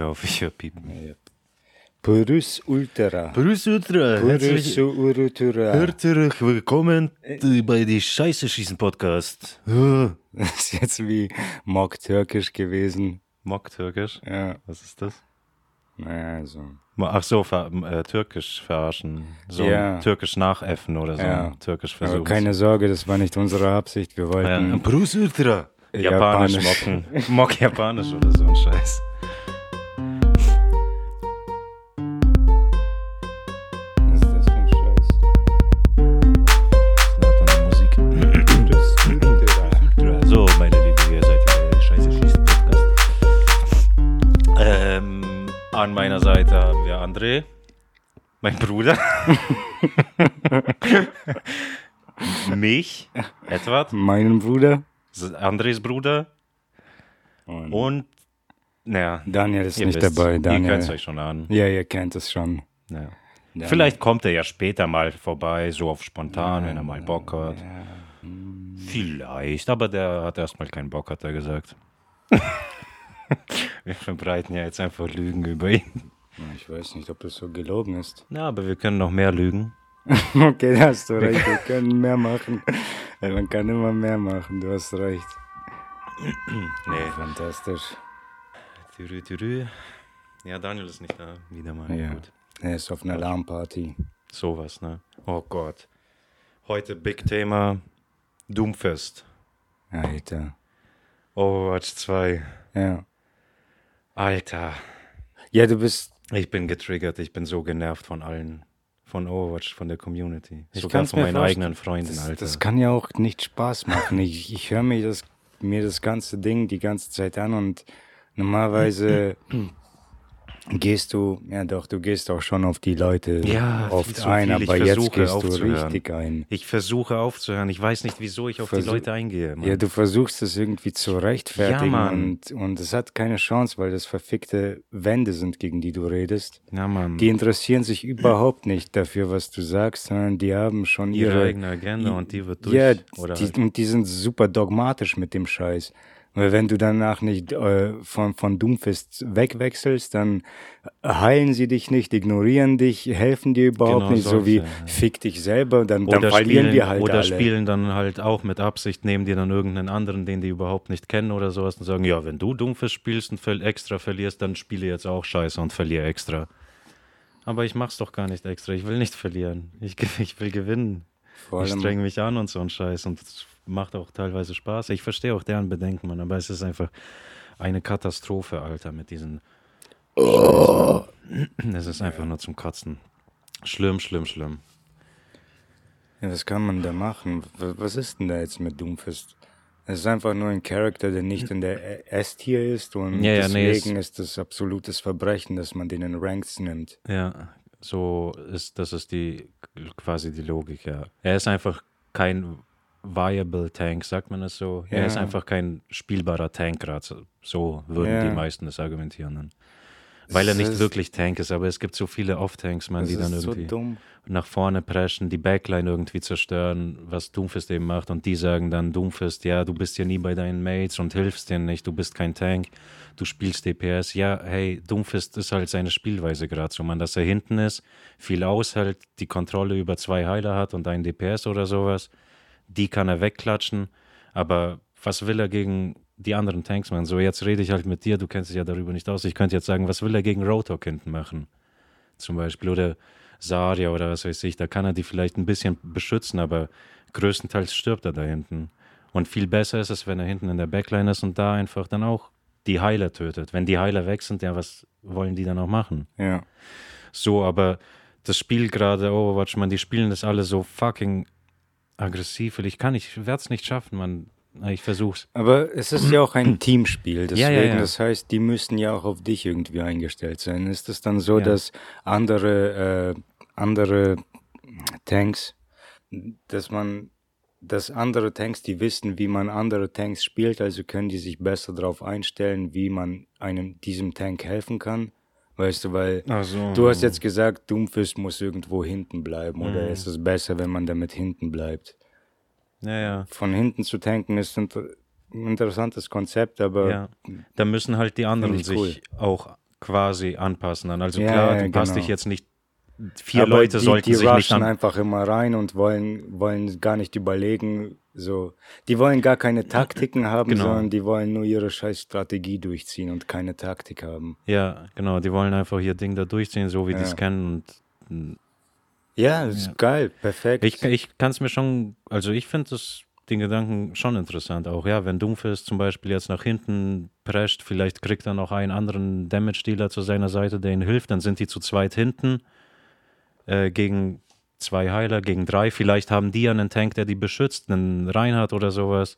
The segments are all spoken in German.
auf, ich höre piepen. Ja. Purus Ultra. Purus Ultra, Purus Ultra. herzlich willkommen bei die Scheiße schießen Podcast. Ja. Das ist jetzt wie Mock Türkisch gewesen. Mock Türkisch? Ja, Was ist das? naja, also. Ach so, ver äh, Türkisch verarschen. So Ja. Türkisch nachäffen oder so. Ja. Türkisch Aber versuchen. keine Sorge, das war nicht unsere Absicht. Wir ja. wollten. Purus Ultra. Japanisch, Japanisch. mocken. Mock Japanisch oder so ein Scheiß. André, mein Bruder. Mich, Edward, Meinen Bruder. Andres Bruder Und und, naja, Daniel ist nicht wisst, dabei. Ihr könnt es Daniel. euch schon an. Ja, ihr kennt es schon. Ja. Daniel. Vielleicht kommt er ja später mal vorbei, so auf spontan, wenn er mal Bock hat. Vielleicht, aber der hat erstmal keinen Bock, hat er gesagt. wir verbreiten ja jetzt einfach Lügen über ihn. Ich weiß nicht, ob das so gelogen ist. Na, aber wir können noch mehr lügen. Okay, da hast du recht. Wir können mehr machen. Man kann immer mehr machen. Du hast recht. Nee. Fantastisch. Türü, türü. Ja, Daniel ist nicht da. Wieder mal. Ja. Gut. Er ist auf einer Alarmparty. Sowas, ne? Oh Gott. Heute Big Thema Doomfest. Alter. Overwatch 2. Ja. Alter. Ja, du bist. Ich bin getriggert. Ich bin so genervt von allen. Von Overwatch, von der Community. Ich Sogar von meinen eigenen Freunden, Das, Alter. das kann ja auch nicht Spaß machen. Ich, ich höre mir das, mir das ganze Ding die ganze Zeit an und normalerweise gehst du, ja doch, du gehst auch schon auf die Leute Ja, oft zu ein, aber jetzt versuche gehst du aufzuhören. richtig ein. Ich versuche aufzuhören. Ich weiß nicht, wieso ich auf die Versuch- Leute eingehe. Mann. Ja, du versuchst es irgendwie zu rechtfertigen Ja, Mann. und, und es hat keine Chance, weil das verfickte Wände sind, gegen die du redest. ja Mann. Die interessieren sich überhaupt nicht dafür, was du sagst, sondern die haben schon ihre, ihre, eigene Agenda und die wird durch. Ja, oder die, halt, und die sind super dogmatisch mit dem Scheiß. Weil wenn du danach nicht äh, von, von Doomfist wegwechselst, dann heilen sie dich nicht, ignorieren dich, helfen dir überhaupt Genau nicht, so wie solche, ja. fick dich selber, dann, dann oder verlieren spielen, wir halt oder alle. spielen dann halt auch mit Absicht, nehmen die dann irgendeinen anderen, den die überhaupt nicht kennen oder sowas und sagen, ja, wenn du Dumpfes spielst und extra verlierst, dann spiele jetzt auch scheiße und verliere extra. Aber ich mach's doch gar nicht extra. Ich will nicht verlieren. Ich, ich will gewinnen. Vor Ich streng mich an und so ein Scheiß und macht auch teilweise Spaß. Ich verstehe auch deren Bedenken, Mann, aber es ist einfach eine Katastrophe, Alter, mit diesen. Es ist einfach nur zum Kotzen. Schlimm, schlimm, schlimm. Ja, was kann man da machen? Was ist denn da jetzt mit Doomfist? Es ist einfach nur ein Charakter, der nicht in der S-Tier ist und Ja, ja, nee, deswegen ist es absolutes Verbrechen, dass man den in Ranks nimmt. Ja, so ist, das ist die quasi die Logik, ja. Er ist einfach kein viable Tank, sagt man das so? Er Ja. ist einfach kein spielbarer Tank gerade. So, so würden Ja. die meisten das argumentieren. Dann. Weil er Es nicht ist- wirklich Tank ist, aber es gibt so viele Off-Tanks, man, die dann so irgendwie dumm. nach vorne preschen, die Backline irgendwie zerstören, was Doomfist eben macht. Und die sagen dann, Doomfist, ja, du bist ja nie bei deinen Mates und hilfst denen nicht, du bist kein Tank, du spielst DPS. Ja, hey, Doomfist ist halt seine Spielweise gerade so, man, dass er hinten ist, viel aushält, die Kontrolle über zwei Heiler hat und einen DPS oder sowas, die kann er wegklatschen. Aber was will er gegen die anderen Tanks, man? So, jetzt rede ich halt mit dir, du kennst dich ja darüber nicht aus. Ich könnte jetzt sagen, was will er gegen Roadhog hinten machen? zum Beispiel oder Saria oder was weiß ich, da kann er die vielleicht ein bisschen beschützen, aber größtenteils stirbt er da hinten. Und viel besser ist es, wenn er hinten in der Backline ist und da einfach dann auch die Heiler tötet. Wenn die Heiler weg sind, ja, was wollen die dann auch machen? Ja. So, aber das Spiel gerade, Overwatch, man, die spielen das alle so fucking aggressiv. Ich kann nicht, ich werde es nicht schaffen, man. Ich versuch's. Aber es ist ja auch ein Teamspiel, deswegen, Ja, ja, ja. das heißt, die müssen ja auch auf dich irgendwie eingestellt sein. Ist es dann so, dass andere, äh, andere Tanks, dass man, dass andere Tanks, die wissen, wie man andere Tanks spielt, also können die sich besser darauf einstellen, wie man einem diesem Tank helfen kann? Weißt du, weil Also, du hast jetzt gesagt, Doomfist muss irgendwo hinten bleiben, oder Mhm. ist es besser, wenn man damit hinten bleibt? Ja, ja. Von hinten zu tanken ist ein interessantes Konzept, aber Ja. Da müssen halt die anderen cool. sich auch quasi anpassen. Also klar, du passt genau. dich jetzt nicht, vier Aber Leute die, sollten die sich nicht an... einfach immer rein und wollen, wollen gar nicht überlegen. So, die wollen gar keine Taktiken haben, Genau. sondern die wollen nur ihre scheiß Strategie durchziehen und keine Taktik haben. Ja, genau, die wollen einfach ihr Ding da durchziehen, so wie die es Ja. kennen und Ja, das ist Ja. geil, perfekt. Ich, ich kann es mir schon, also ich finde das den Gedanken schon interessant auch. Ja, wenn Doomfist zum Beispiel jetzt nach hinten prescht, vielleicht kriegt er noch einen anderen Damage-Dealer zu seiner Seite, der ihm hilft, dann sind die zu zweit hinten äh, gegen zwei Heiler, gegen drei. Vielleicht haben die einen Tank, der die beschützt, einen Reinhardt oder sowas.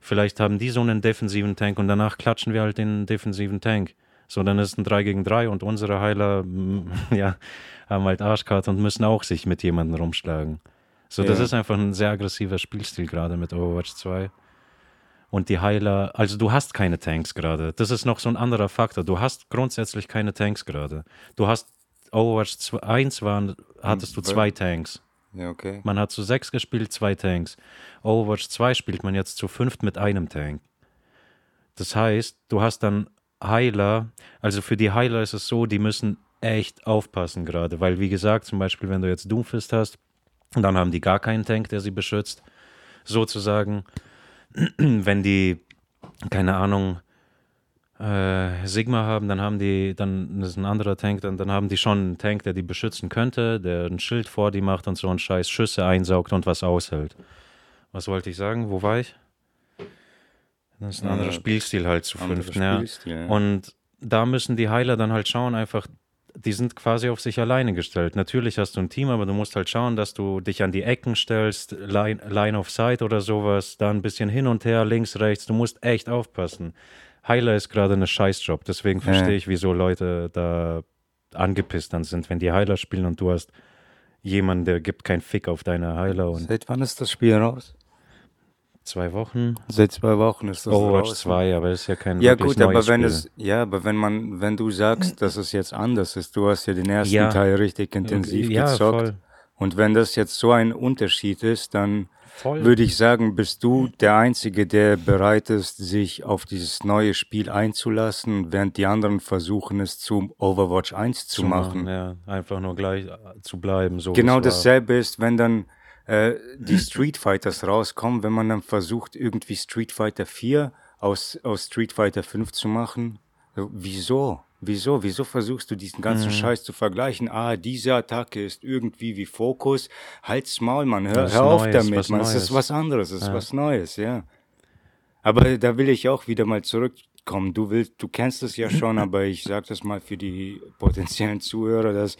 Vielleicht haben die so einen defensiven Tank und danach klatschen wir halt den defensiven Tank. So, dann ist es ein 3 gegen 3 und unsere Heiler, ja, haben halt Arschkarte und müssen auch sich mit jemandem rumschlagen. So, das Ja. ist einfach ein sehr aggressiver Spielstil gerade mit Overwatch 2. Und die Heiler, also du hast keine Tanks gerade. Das ist noch so ein anderer Faktor. Du hast grundsätzlich keine Tanks gerade. Du hast Overwatch 2 1 waren, hattest du Hm, zwei Tanks. ja, okay. Man hat zu sechs gespielt, zwei Tanks. Overwatch 2 spielt man jetzt zu fünft mit einem Tank. Das heißt, du hast dann Heiler, also für die Heiler ist es so, die müssen echt aufpassen gerade, weil wie gesagt, zum Beispiel, wenn du jetzt Doomfist hast, dann haben die gar keinen Tank, der sie beschützt, sozusagen. wenn die, keine Ahnung, äh, Sigma haben, dann haben die, dann ist ein anderer Tank, dann, dann haben die schon einen Tank, der die beschützen könnte, der ein Schild vor die macht und so einen Scheiß Schüsse einsaugt und was aushält. Was wollte ich sagen? Wo war ich? Das ist ein Äh, anderer Spielstil halt zu Anderer fünft, ja. Ja. Und da müssen die Heiler dann halt schauen, einfach, die sind quasi auf sich alleine gestellt. Natürlich hast du ein Team, aber du musst halt schauen, dass du dich an die Ecken stellst, Line, Line of Sight oder sowas, da ein bisschen hin und her, links, rechts. Du musst echt aufpassen. Heiler ist gerade eine Scheißjob, deswegen verstehe ich, wieso Leute da angepisst dann sind, wenn die Heiler spielen und du hast jemanden, der gibt keinen Fick auf deine Heiler und Seit wann ist das Spiel raus? zwei Wochen. Seit zwei Wochen ist das Overwatch raus. 2, aber ist ja kein Ja gut, aber wenn Spiel. es, ja, aber wenn man, wenn du sagst, dass es jetzt anders ist, du hast ja den ersten Ja. Teil richtig intensiv ja, gezockt. voll. Und wenn das jetzt so ein Unterschied ist, dann Voll. würde ich sagen, bist du der Einzige, der bereit ist, sich auf dieses neue Spiel einzulassen, während die anderen versuchen, es zum Overwatch 1 zu, machen. Ja, einfach nur gleich äh, zu bleiben. So Genau war. dasselbe ist, wenn dann äh, die Street Fighters rauskommen, wenn man dann versucht, irgendwie Street Fighter 4 aus, aus Street Fighter 5 zu machen. So, wieso? Wieso? Wieso versuchst du diesen ganzen Mhm. Scheiß zu vergleichen? Ah, diese Attacke ist irgendwie wie Fokus. Halt's Maul, Mann. Hör, hör auf Neues, damit, was Mann. Es ist Neues. was anderes, es ist Ja. was Neues, ja. Aber da will ich auch wieder mal zurückkommen. Du willst, du kennst es ja schon, aber ich sag das mal für die potenziellen Zuhörer, dass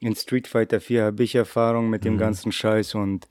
in Street Fighter 4 habe ich Erfahrung mit Mhm. dem ganzen Scheiß und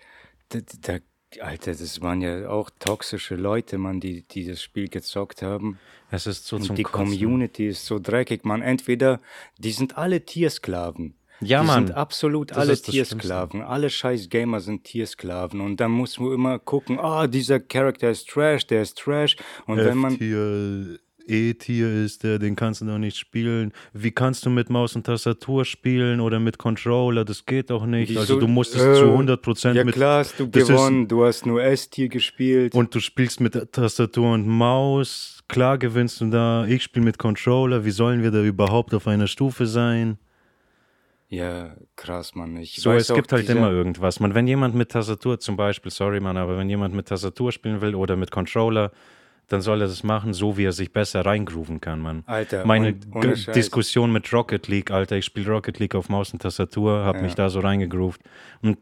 da, da, Alter, das waren ja auch toxische Leute, man, die, die das Spiel gezockt haben. Es ist so zum Und die Kotzen. Community ist so dreckig, man. Entweder, die sind alle Tiersklaven. Ja, die Mann. sind absolut Das alle Tiersklaven. Alle scheiß Gamer sind Tiersklaven. Und dann muss man immer gucken, ah, dieser Charakter ist Trash, der ist Trash. Und wenn man, E-Tier ist der, den kannst du doch nicht spielen. Wie kannst du mit Maus und Tastatur spielen oder mit Controller? Das geht doch nicht. Also du musst es Äh, zu 100% ja mit... klar hast du das ist- gewonnen, du hast nur S-Tier gespielt. Und du spielst mit Tastatur und Maus. Klar gewinnst du da. Ich spiele mit Controller. Wie sollen wir da überhaupt auf einer Stufe sein? Ja, krass, Mann. Ich So, es gibt halt immer irgendwas. Man, wenn jemand mit Tastatur zum Beispiel, sorry Mann, aber wenn jemand mit Tastatur spielen will oder mit Controller, dann soll er das machen, so wie er sich besser reingrooven kann, Mann. Alter, Meine und. Diskussion mit Rocket League, Alter, ich spiele Rocket League auf Maus und Tastatur, habe Ja. mich da so reingegroovt. Und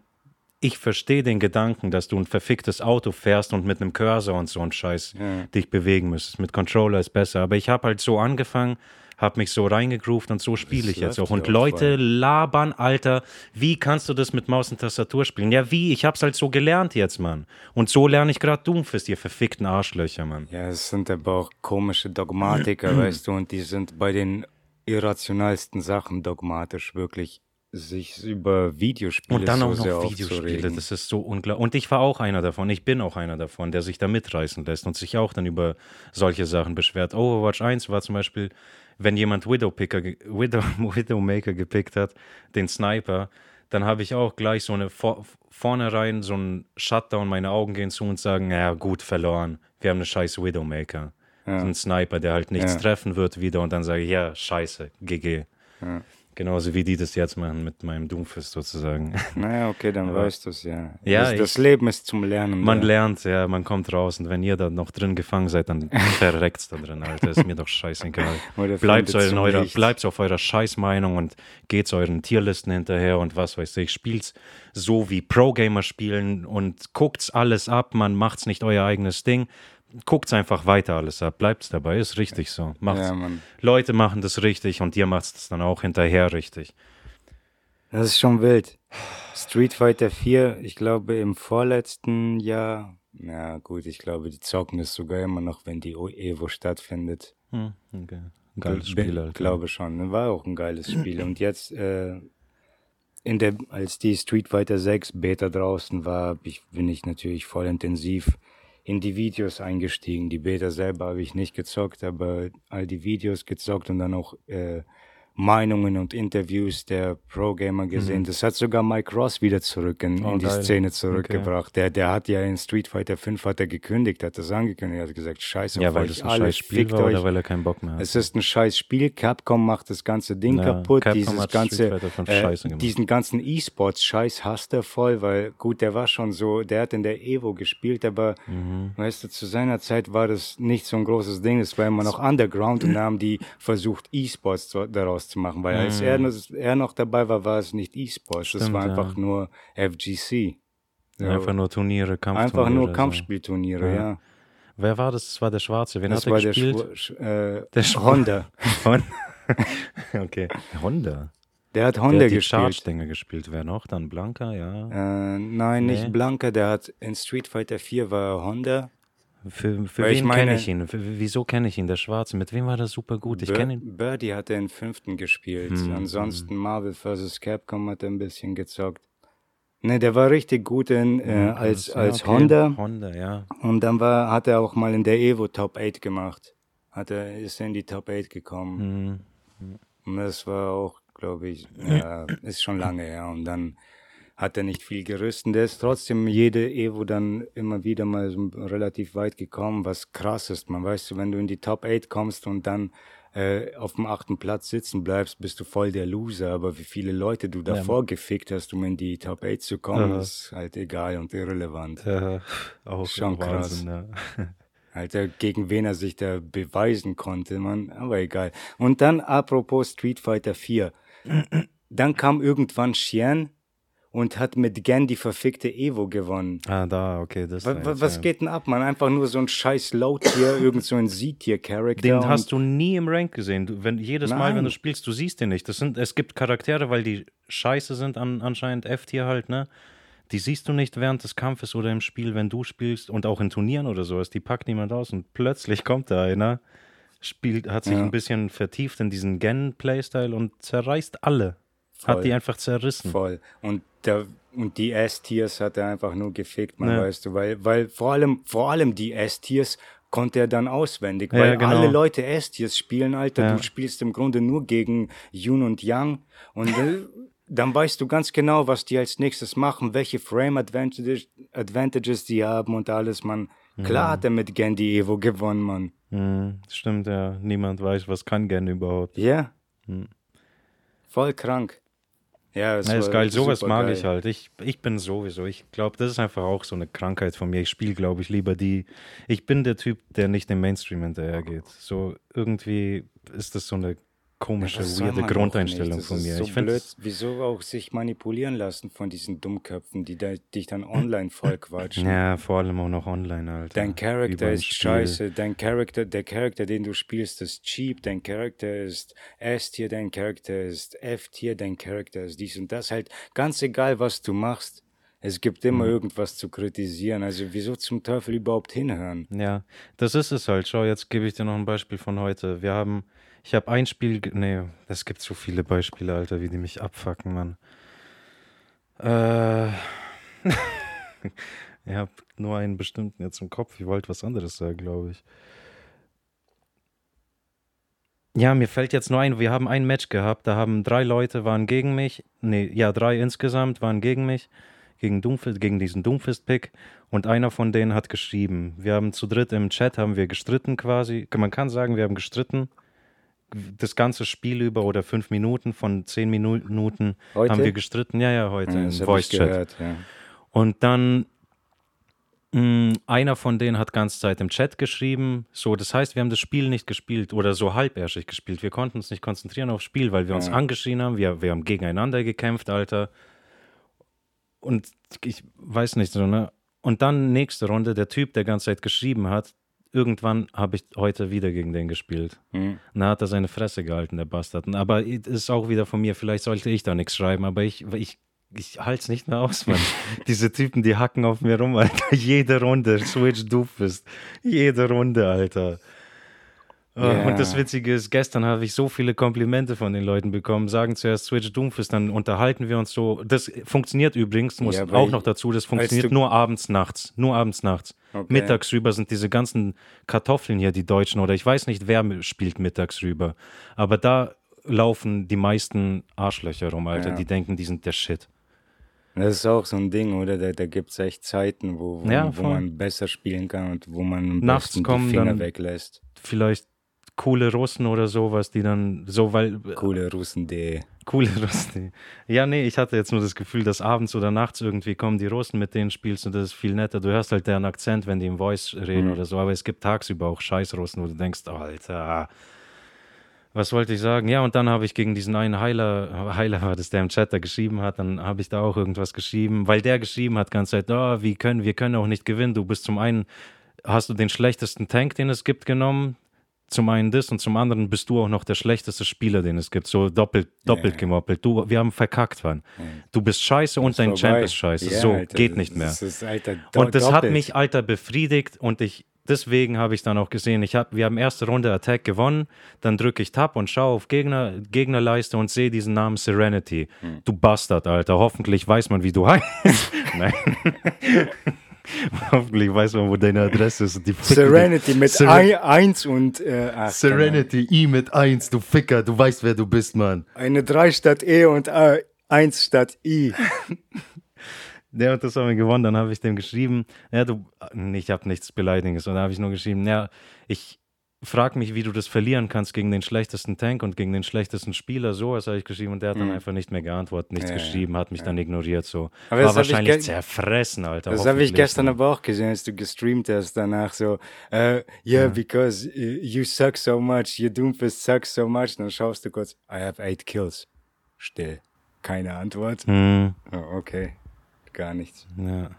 ich verstehe den Gedanken, dass du ein verficktes Auto fährst und mit einem Cursor und so ein Scheiß Ja. dich bewegen müsstest. Mit Controller ist besser. Aber ich habe halt so angefangen, habe mich so reingegroovt und so spiele ich jetzt auch. Und Leute labern, Alter, wie kannst du das mit Maus und Tastatur spielen? Ja, wie? Ich hab's halt so gelernt jetzt, Mann. Und so lerne ich gerade Doomfist, ihr verfickten Arschlöcher, Mann. Ja, es sind aber auch komische Dogmatiker, weißt du, und die sind bei den irrationalsten Sachen dogmatisch, wirklich sich über Videospiele Und dann so auch noch sehr Videospiele, das ist so unglaublich. Und ich war auch einer davon, ich bin auch einer davon, der sich da mitreißen lässt und sich auch dann über solche Sachen beschwert. Overwatch 1 war zum Beispiel, wenn jemand Widowpicker, Widow, Widowmaker gepickt hat, den Sniper, dann habe ich auch gleich so eine vor, vornherein so einen Shutdown, meine Augen gehen zu und sagen, ja gut, verloren, wir haben eine scheiß Widowmaker. So ein Sniper, der halt nichts Ja. treffen wird wieder und dann sage ich, ja, scheiße, GG. Ja. Genauso wie die das jetzt machen mit meinem Doomfist sozusagen. Naja, okay, dann Aber- weißt du es ja. Ja, das, das ich- Leben ist zum Lernen. Man da. lernt, ja, man kommt raus und wenn ihr da noch drin gefangen seid, dann verreckt's da drin, Alter. Ist mir doch scheißegal. Bleibt, eurer, bleibt auf eurer Scheißmeinung und geht euren Tierlisten hinterher und was weiß ich. Spielt's so wie Pro-Gamer spielen und guckt's alles ab. Man macht's nicht euer eigenes Ding. Guckt's einfach weiter alles ab. Bleibt's dabei. Ist richtig so. Macht's. Ja. Leute machen das richtig und ihr macht's das dann auch hinterher richtig. Das ist schon wild. Street Fighter 4, ich glaube im vorletzten Jahr, na gut, ich glaube, die zocken es sogar immer noch, wenn die Evo stattfindet. Hm, okay. Geiles Spiel, Alter. Glaube schon. ne? War auch ein geiles Spiel. Und jetzt, äh, in der, als die Street Fighter 6 Beta draußen war, ich, bin ich natürlich voll intensiv in die Videos eingestiegen. Die Beta selber habe ich nicht gezockt, aber all die Videos gezockt und dann auch äh, Meinungen und Interviews der Pro-Gamer gesehen. Das hat sogar Mike Ross wieder zurück in, Mhm. Oh, in die geil. Szene zurückgebracht. Der, der hat ja in Street Fighter 5 hat er gekündigt, hat das angekündigt, hat gesagt, scheiße Ja, weil das ein alle, scheiß Spiel war euch. oder weil er keinen Bock mehr hat. Es ist ein scheiß Spiel. Capcom macht das ganze Ding Ja, kaputt. Capcom Dieses ganze, Street Fighter 5 scheiße äh, diesen ganzen E-Sports-Scheiß hasst er voll, weil gut, der war schon so, der hat in der Evo gespielt, aber Mhm. weißt du, zu seiner Zeit war das nicht so ein großes Ding. Es war immer noch Underground und da haben die versucht, E-Sports zu- daraus zu machen, weil als er, er noch dabei war, war es nicht E-Sports, das Mhm. Stimmt, war ja. einfach nur FGC. Ja, Einfach nur Turniere, Kampfturniere. einfach nur so. Kampfspielturniere, Ja. ja. Wer war das? Das war der Schwarze. Wen Das hat er war der, gespielt? Schwur- Sch- äh, Der Honda. Honda. okay. Honda. Der hat Der Honda hat die gespielt. Charge-Dinger gespielt. Wer noch? Dann Blanca, ja. Äh, nein, Nee. nicht Blanca, der hat in Street Fighter 4 war Honda. Für, für wen kenne ich ihn? Für, wieso kenne ich ihn? Der Schwarze. Mit wem war der super gut? Ich Bir- kenne ihn. Birdie hat er in fünften gespielt. Hm, Ansonsten Marvel vs. Capcom hat er ein bisschen gezockt. Ne, der war richtig gut in, äh, Ja, als, Ja, okay. Honda. Honda, ja. Und dann war, hat er auch mal in der Evo Top 8 gemacht. Hat er, ist er in die Top 8 gekommen. Hm. Und das war auch, glaube ich, ja, ist schon lange her. Und dann hat er nicht viel gerüstet. Der ist trotzdem jede Evo dann immer wieder mal so relativ weit gekommen, was krass ist. Man weißt du, wenn du in die Top 8 kommst und dann äh, auf dem achten Platz sitzen bleibst, bist du voll der Loser. Aber wie viele Leute du davor gefickt hast, um in die Top 8 zu kommen, Aha. ist halt egal und irrelevant. Äh, auch Schon Wahnsinn, ja. Alter, gegen wen er sich da beweisen konnte, man, aber egal. Und dann, apropos Street Fighter 4, dann kam irgendwann Xian und hat mit Gen die verfickte Evo gewonnen. Ah, da, okay. Das Wa- wa- was geht denn ab, man? Einfach nur so ein scheiß Low-Tier, irgend so ein Z-Tier-Charakter. Den hast du nie im Rank gesehen. Du, wenn, jedes Mal, wenn Nein. du spielst, du siehst den nicht. Das sind, es gibt Charaktere, weil die scheiße sind, an, anscheinend F-Tier halt, ne? Die siehst du nicht während des Kampfes oder im Spiel, wenn du spielst und auch in Turnieren oder sowas. Die packt niemand aus und plötzlich kommt da einer, spielt, hat sich Ja. ein bisschen vertieft in diesen Gen-Playstyle und zerreißt alle. Voll. Hat die einfach zerrissen. Voll. Und, der, und die S-Tiers hat er einfach nur gefickt, man Ja. weißt du, weil, weil vor allem, vor allem die S-Tiers konnte er dann auswendig, Ja, weil genau. alle Leute S-Tiers spielen, Alter, Ja. du spielst im Grunde nur gegen Yun und Yang und äh, dann weißt du ganz genau, was die als nächstes machen, welche Frame Advantages, Advantages die haben und alles, man. Klar hat er mit Gandhi Evo gewonnen, Mann. Mhm, stimmt, ja. Niemand weiß, was kann Gen überhaupt. Ja. Voll krank. Ja, es Ja, ist geil, sowas mag geil. ich halt. Ich, ich bin sowieso, ich glaube, das ist einfach auch so eine Krankheit von mir. Ich spiele, glaube ich, lieber die. Ich bin der Typ, der nicht dem Mainstream hinterhergeht. So irgendwie ist das so eine komische, soll weirde Grundeinstellung von mir. So ich finde, blöd, wieso auch sich manipulieren lassen von diesen Dummköpfen, die da, dich dann online voll quatschen. ja, vor allem auch noch online, Alter. Dein Charakter ist Spiel. scheiße, dein Charakter, der Charakter, den du spielst, ist cheap, dein Charakter ist S-Tier, dein Charakter ist F-Tier, dein Charakter ist dies und das. Halt ganz egal, was du machst. Es gibt immer Mhm. irgendwas zu kritisieren. Also wieso zum Teufel überhaupt hinhören? Ja, das ist es halt. Schau, jetzt gebe ich dir noch ein Beispiel von heute. Wir haben, ich habe ein Spiel, nee, es gibt so viele Beispiele, Alter, wie die mich abfacken, Mann. Äh, ich habe nur einen bestimmten jetzt im Kopf. Ich wollte was anderes sagen, glaube ich. Ja, mir fällt jetzt nur ein, wir haben ein Match gehabt, da haben drei Leute waren gegen mich, nee, ja, drei insgesamt waren gegen mich, gegen, Doomfist, gegen diesen Doomfist-Pick und einer von denen hat geschrieben. Wir haben zu dritt im Chat haben wir gestritten quasi. Man kann sagen, wir haben gestritten. Das ganze Spiel über oder fünf Minuten von zehn Minuten Heute? haben wir gestritten. Ja, ja, heute Ja, im ich Voice-Chat. gehört, ja. Und dann mh, einer von denen hat ganze Zeit im Chat geschrieben. So, das heißt, wir haben das Spiel nicht gespielt oder so halbärschig gespielt. Wir konnten uns nicht konzentrieren aufs Spiel, weil wir uns Ja. angeschrien haben. Wir, wir haben gegeneinander gekämpft, Alter. Und ich weiß nicht so, ne? Und dann nächste Runde, der Typ, der ganze Zeit geschrieben hat, irgendwann habe ich heute wieder gegen den gespielt. Hm. Na, hat er seine Fresse gehalten, der Bastard. Aber ist auch wieder von mir, vielleicht sollte ich da nichts schreiben, aber ich, ich, ich halte es nicht mehr aus, Mann. Diese Typen, die hacken auf mir rum, Alter. Jede Runde, Switch Doofist. Jede Runde, Alter. Oh, Ja. Und das Witzige ist, gestern habe ich so viele Komplimente von den Leuten bekommen, sagen zuerst Switch Doomfist, dann unterhalten wir uns so. Das funktioniert übrigens, muss Ja, auch noch dazu, das funktioniert nur abends, nachts. Nur abends, nachts. Okay. Mittags rüber sind diese ganzen Kartoffeln hier, die Deutschen, oder ich weiß nicht, wer spielt mittags rüber. Aber da laufen die meisten Arschlöcher rum, Alter. Ja. Die denken, die sind der Shit. Das ist auch so ein Ding, oder? Da, da gibt es echt Zeiten, wo, wo, Ja, wo man besser spielen kann und wo man am Nachts besten kommen die Finger weglässt. Vielleicht coole Russen oder sowas, die dann so, weil Coole Russen.de. Coole Russen. Ja, nee, ich hatte jetzt nur das Gefühl, dass abends oder nachts irgendwie kommen die Russen, mit denen spielst und das ist viel netter. Du hörst halt deren Akzent, wenn die im Voice reden Mhm. oder so, aber es gibt tagsüber auch Scheiß-Russen, wo du denkst, oh, Alter, was wollte ich sagen? Ja, und dann habe ich gegen diesen einen Heiler, Heiler war das, der im Chat da geschrieben hat, dann habe ich da auch irgendwas geschrieben, weil der geschrieben hat ganze Zeit, oh, wie können, wir können auch nicht gewinnen. Du bist zum einen, hast du den schlechtesten Tank, den es gibt, genommen, zum einen das und zum anderen bist du auch noch der schlechteste Spieler, den es gibt. So doppelt, doppelt Ja. gemoppelt. Du, wir haben verkackt, Mann. Du bist scheiße und dein Champ Vorbei. ist scheiße. Ja, so, Alter, geht nicht mehr. Das ist, Alter, und das hat doppelt. mich, Alter, befriedigt und ich, deswegen habe ich dann auch gesehen, ich hab, wir haben erste Runde Attack gewonnen, dann drücke ich Tab und schaue auf Gegner, Gegnerleiste und sehe diesen Namen Serenity. Hm. Du Bastard, Alter. Hoffentlich weiß man, wie du heißt. Nein. Hoffentlich weiß man, wo deine Adresse ist. und. Serenity mit Seren- ein, eins und äh, ach, Serenity, I mit 1, du Ficker, du weißt, wer du bist, Mann. Eine 3 statt E und äh, 1 statt I. Der hat das haben wir gewonnen, dann habe ich dem geschrieben, ja, du, ich habe nichts Beleidigendes, und dann habe ich nur geschrieben, ja, ich frage mich, wie du das verlieren kannst gegen den schlechtesten Tank und gegen den schlechtesten Spieler, so was habe ich geschrieben, und der hat dann einfach nicht mehr geantwortet, nichts Mhm. Ja, ja, geschrieben, hat mich dann ignoriert, so. Aber War wahrscheinlich zerfressen, Alter. Das habe ich gestern Mann. aber auch gesehen, als du gestreamt hast danach so, äh, yeah, because uh, you suck so much, your Doomfist sucks so much. Dann schaust du kurz, I have eight kills. Still. Keine Antwort. Hm, Oh, okay. Gar nichts. ja.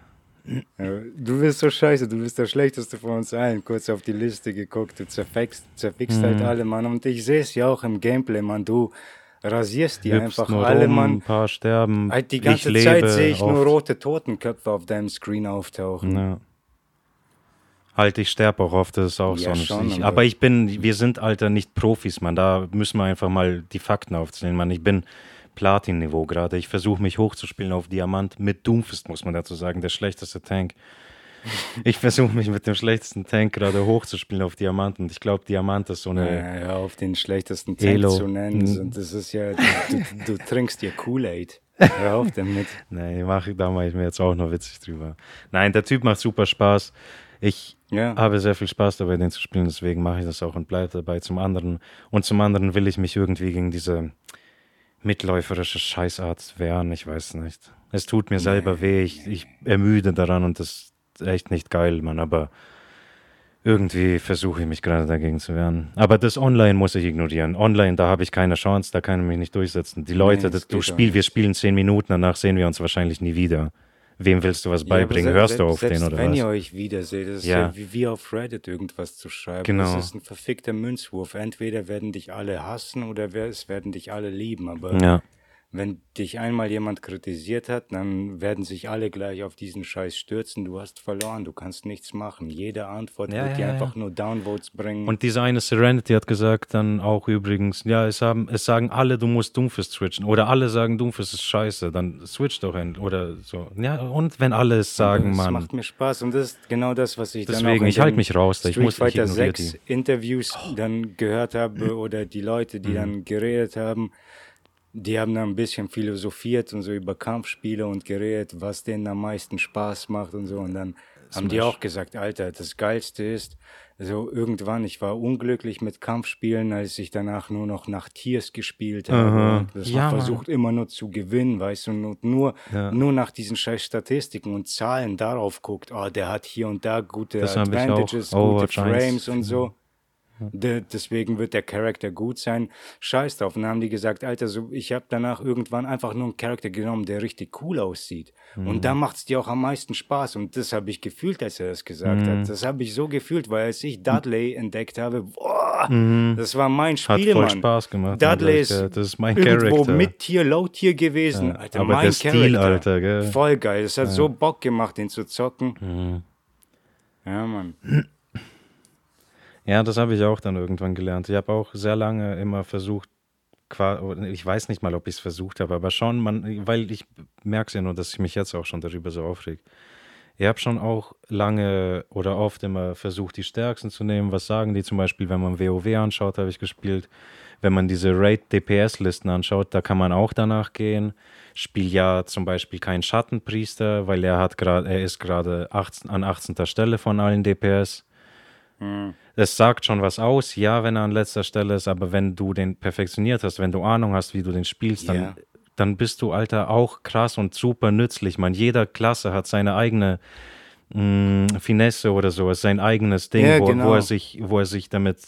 Du bist so scheiße, du bist der Schlechteste von uns allen. Kurz auf die Liste geguckt, du zerfickst, zerfickst Mhm. halt alle, Mann. Und ich sehe es ja auch im Gameplay, Mann. Du rasierst die Hüpfst einfach nur alle, rum, Mann. ein paar sterben, Halt die ganze Zeit sehe ich nur oft. rote Totenköpfe auf deinem Screen auftauchen. Ja. Halt, ich sterbe auch oft, das ist auch Ja, so. schon, ich, aber- aber ich bin, wir sind, Alter, nicht Profis, Mann. Da müssen wir einfach mal die Fakten aufzählen, Mann. Ich bin Platin-Niveau gerade. Ich versuche mich hochzuspielen auf Diamant mit Doomfist, muss man dazu sagen, der schlechteste Tank. Ich versuche mich mit dem schlechtesten Tank gerade hochzuspielen auf Diamant und ich glaube, Diamant ist so eine. Ja, auf den schlechtesten Tank Elo. zu nennen. So, Das ist ja, du, du, du trinkst dir Kool-Aid. Hör auf damit. Nee, mach, da mache ich mir jetzt auch noch witzig drüber. Nein, der Typ macht super Spaß. Ich Ja. habe sehr viel Spaß dabei, den zu spielen, deswegen mache ich das auch und bleibe dabei. Zum anderen und zum anderen will ich mich irgendwie gegen diese mitläuferische Scheißart wehren. Ich weiß nicht. Es tut mir selber weh. Ich, ich ermüde daran und das ist echt nicht geil, Mann. Aber irgendwie versuche ich mich gerade dagegen zu wehren. Aber das Online muss ich ignorieren. Online, da habe ich keine Chance, da kann ich mich nicht durchsetzen. Die Leute, das das, du spiel, wir spielen zehn Minuten, danach sehen wir uns wahrscheinlich nie wieder. Wem willst du was Ja, beibringen? se- Hörst du auf den oder wenn was? ihr euch wiederseht, das ist Ja. ja, wie, wie auf Reddit irgendwas zu schreiben. Genau. Das ist ein verfickter Münzwurf. Entweder werden dich alle hassen oder es werden dich alle lieben. Aber Ja. Wenn dich einmal jemand kritisiert hat, dann werden sich alle gleich auf diesen Scheiß stürzen. Du hast verloren, du kannst nichts machen. Jede Antwort Ja, wird ja, dir ja. einfach nur Downvotes bringen. Und diese eine Serenity hat gesagt dann auch übrigens, ja, es, haben, es sagen alle, du musst Doomfist switchen. Oder alle sagen, Doomfist ist scheiße, dann switch doch hin. Oder so. Ja, und wenn alle es sagen, das Mann. macht mir Spaß und das ist genau das, was ich dann auch Deswegen, in ich halte mich raus da. Ich Street muss- Fighter ignoriere 6 Interviews dann gehört habe oder die Leute, Mhm. die dann geredet haben. Die haben dann ein bisschen philosophiert und so über Kampfspiele und geredet, was denen am meisten Spaß macht und so. Und dann haben die auch gesagt, Alter, das Geilste ist, also irgendwann, ich war unglücklich mit Kampfspielen, als ich danach nur noch nach Tiers gespielt habe. Das Ja, man Mann. versucht immer nur zu gewinnen, weißt du, und nur, Ja. nur nach diesen scheiß Statistiken und Zahlen darauf guckt, oh, der hat hier und da gute Das. Advantages, gute. Frames und so. De, deswegen wird der Charakter gut sein. Scheiß drauf. Und dann haben die gesagt, Alter, so, ich habe danach irgendwann einfach nur einen Charakter genommen, der richtig cool aussieht. Mhm. Und da macht es dir auch am meisten Spaß. Und das habe ich gefühlt, als er das gesagt Mhm. hat. Das habe ich so gefühlt, weil als ich Dudley entdeckt habe, boah, das war mein Mhm. Hat Spiel, voll Mann. Spaß gemacht. Dudley ist Das ist mein irgendwo Charakter. mit Tier, Low Tier gewesen. Ja, Alter, aber mein der Stil, Charakter. Alter, gell? Voll geil. Es hat so Bock gemacht, den zu zocken. Mhm. Ja, Mann. Ja, das habe ich auch dann irgendwann gelernt. Ich habe auch sehr lange immer versucht, ich weiß nicht mal, ob ich es versucht habe, aber schon, man, weil ich merke es ja nur, dass ich mich jetzt auch schon darüber so aufreg. Ich habe schon auch lange oder oft immer versucht, die Stärksten zu nehmen. Was sagen die zum Beispiel, wenn man WoW anschaut, habe ich gespielt. Wenn man diese Raid-DPS-Listen anschaut, da kann man auch danach gehen. Spiel ja zum Beispiel keinen Schattenpriester, weil er hat gerade, er ist gerade 18 an 18. Stelle von allen DPS. Es sagt schon was aus, ja, wenn er an letzter Stelle ist, aber wenn du den perfektioniert hast, wenn du Ahnung hast, wie du den spielst, dann, Ja. dann bist du, Alter, auch krass und super nützlich. Man, jeder Klasse hat seine eigene mh, Finesse oder so, ist sein eigenes Ding, Ja, wo, genau. wo, er sich, wo er sich damit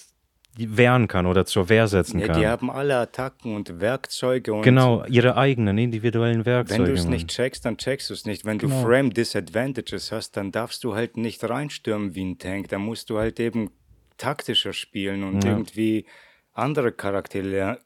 wehren kann oder zur Wehr setzen Ja, kann. die haben alle Attacken und Werkzeuge und genau, ihre eigenen individuellen Wenn Werkzeuge. du es nicht checkst, dann checkst du es nicht. Wenn du Genau. Frame Disadvantages hast, dann darfst du halt nicht reinstürmen wie ein Tank. Dann musst du halt eben taktischer spielen und Ja. irgendwie andere Charaktere lernen.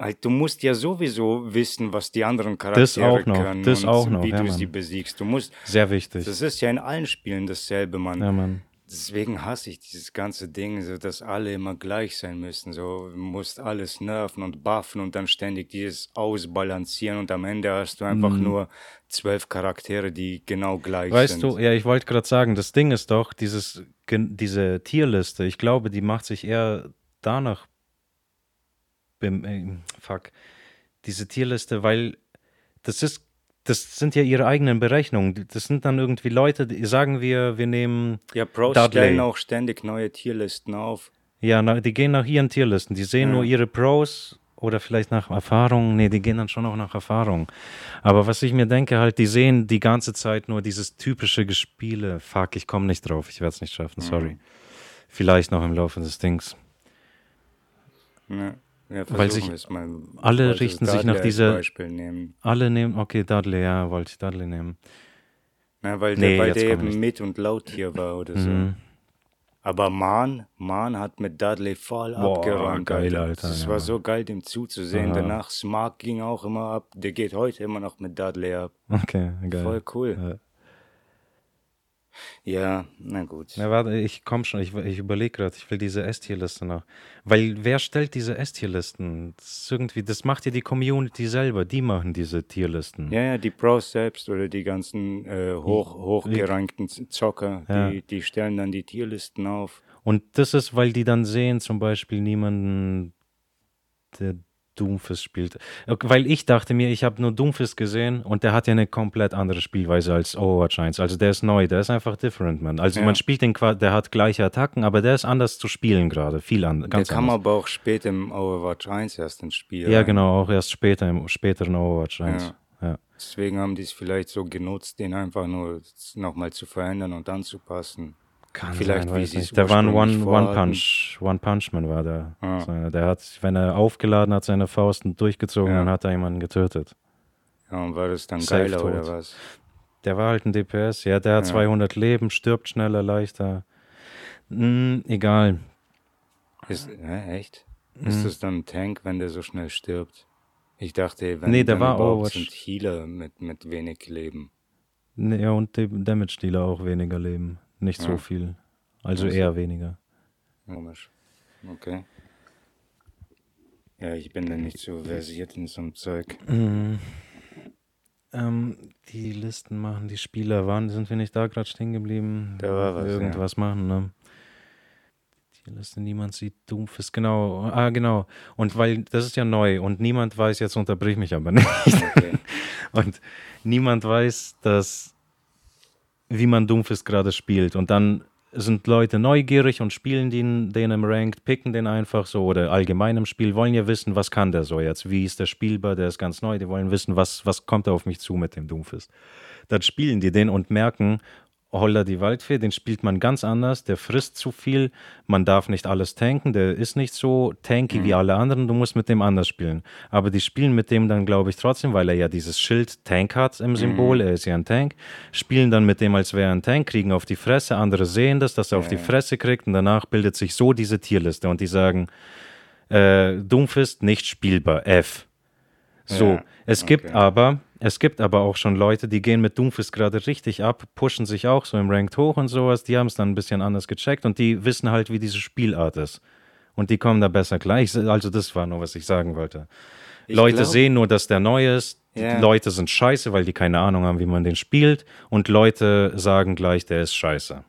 Halt, du musst ja sowieso wissen, was die anderen Charaktere auch noch, können das und auch noch, wie ja, du Mann. sie besiegst. Du musst, Sehr wichtig. das ist ja in allen Spielen dasselbe, Mann. ja, Mann. Deswegen hasse ich dieses ganze Ding, so dass alle immer gleich sein müssen. So, du musst alles nerven und buffen und dann ständig dieses Ausbalancieren und am Ende hast du einfach nur zwölf Charaktere, die genau gleich Mhm. Weißt sind. du, ja, ich wollte gerade sagen, das Ding ist doch, dieses, diese Tierliste, ich glaube, die macht sich eher danach, bem, äh, fuck, diese Tierliste, weil das ist, das sind ja ihre eigenen Berechnungen. Das sind dann irgendwie Leute, die sagen wir, wir nehmen, Ja, Pros Dudley. stellen auch ständig neue Tierlisten auf. ja, na, die gehen nach ihren Tierlisten, die sehen Ja. nur ihre Pros oder vielleicht nach Erfahrung, nee, die gehen dann schon auch nach Erfahrung. Aber was ich mir denke, halt, die sehen die ganze Zeit nur dieses typische Gespiele. Fuck, ich komme nicht drauf, ich werde es nicht schaffen, sorry. Vielleicht noch im Laufe des Dings. Ja, ja Weil sich es mal. alle wollte richten sich nach dieser- Beispiel nehmen. Alle nehmen, okay, Dudley, ja, wollte ich Dudley nehmen. Na, weil Nee, der, weil der eben nicht. mit und laut hier war oder so. Mhm. Aber Man, Man hat mit Dudley voll Boah, abgeräumt. geil, Alter. Alter, Das ja, war so geil, dem zuzusehen. Aha. Danach Smart ging auch immer ab. Der geht heute immer noch mit Dudley ab. Okay, geil. Voll cool. Ja. Ja, na gut. Ja, warte, ich komme schon, ich, ich überlege gerade, ich will diese S-Tier-Liste noch. Weil wer stellt diese S-Tier-Listen? Das irgendwie, das macht ja die Community selber, die machen diese Tierlisten. Ja, ja, die Pros selbst oder die ganzen äh, hoch, hochgerankten Zocker, Ja. die, die stellen dann die Tierlisten auf. Und das ist, weil die dann sehen, zum Beispiel niemanden, der Doomfist spielt. Weil ich dachte mir, ich habe nur Doomfist gesehen und der hat ja eine komplett andere Spielweise als Overwatch 1. Also der ist neu, der ist einfach different, man. Also Ja. man spielt den, der hat gleiche Attacken, aber der ist anders zu spielen gerade, viel anders. Der kam aber auch später im Overwatch 1 erst ins Spiel. Ja, rein. genau, auch erst später im späteren Overwatch 1. Ja. Deswegen haben die es vielleicht so genutzt, den einfach nur nochmal zu verändern und anzupassen. Kann Vielleicht, sein, wie weiß nicht. Der war ein One. One Punch, One Punchman war der. Einer. Der hat, wenn er aufgeladen hat, seine Fausten durchgezogen, Ja. dann hat er jemanden getötet. Ja, und war das dann Safe geiler oder tot. was? Der war halt ein DPS, ja, der hat Ja. 200 Leben, stirbt schneller, leichter. Hm, egal. Ist, hä, echt? Ist Mhm. das dann ein Tank, wenn der so schnell stirbt? Ich dachte, wenn Nee, der war Overwatch. sind Healer mit, mit wenig Leben. Nee, Ja, und Damage-Dealer auch weniger Leben. Nicht so Ja. viel. Also Also. eher weniger. Komisch. Okay. Ja, ich bin da nicht so versiert in so einem Zeug. Mhm. Ähm, die Listen machen die Spieler. Waren, sind wir nicht da gerade stehen geblieben? Da war was, ja. Irgendwas machen, ne? Die Tierliste, niemand sieht Doomfist, genau. Ah, genau. Und weil, das ist ja neu und niemand weiß, jetzt unterbrich mich aber nicht. Okay. und niemand weiß, dass, wie man Doomfist gerade spielt. Und dann sind Leute neugierig und spielen den, den im Ranked, picken den einfach so oder allgemein im Spiel, wollen ja wissen, was kann der so jetzt, wie ist der spielbar, der ist ganz neu, die wollen wissen, was, was kommt da auf mich zu mit dem Doomfist. Dann spielen die den und merken, Holla die Waldfee, den spielt man ganz anders, der frisst zu viel, man darf nicht alles tanken, der ist nicht so tanky mhm. wie alle anderen, du musst mit dem anders spielen. Aber die spielen mit dem dann, glaube ich, trotzdem, weil er ja dieses Schild Tank hat im Symbol, mhm. er ist ja ein Tank, spielen dann mit dem, als wäre er ein Tank, kriegen auf die Fresse, andere sehen das, dass er ja. auf die Fresse kriegt und danach bildet sich so diese Tierliste und die sagen, äh, Doomfist nicht spielbar, F. So, ja. es okay. gibt aber es gibt aber auch schon Leute, die gehen mit Doomfist gerade richtig ab, pushen sich auch so im Ranked hoch und sowas. Die haben es dann ein bisschen anders gecheckt und die wissen halt, wie diese Spielart ist. Und die kommen da besser gleich. Also, das war nur, was ich sagen wollte. Ich Leute glaub, sehen nur, dass der neu ist. Yeah. Leute sind scheiße, weil die keine Ahnung haben, wie man den spielt. Und Leute sagen gleich, der ist scheiße.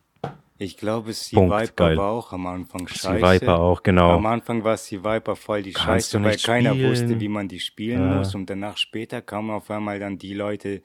Ich glaube, Sea Viper war auch am Anfang scheiße. Viper auch, genau. Am Anfang war Sea Viper voll die Kannst Scheiße, weil keiner wusste, wie man die spielen ja. muss. Und danach später kamen auf einmal dann die Leute,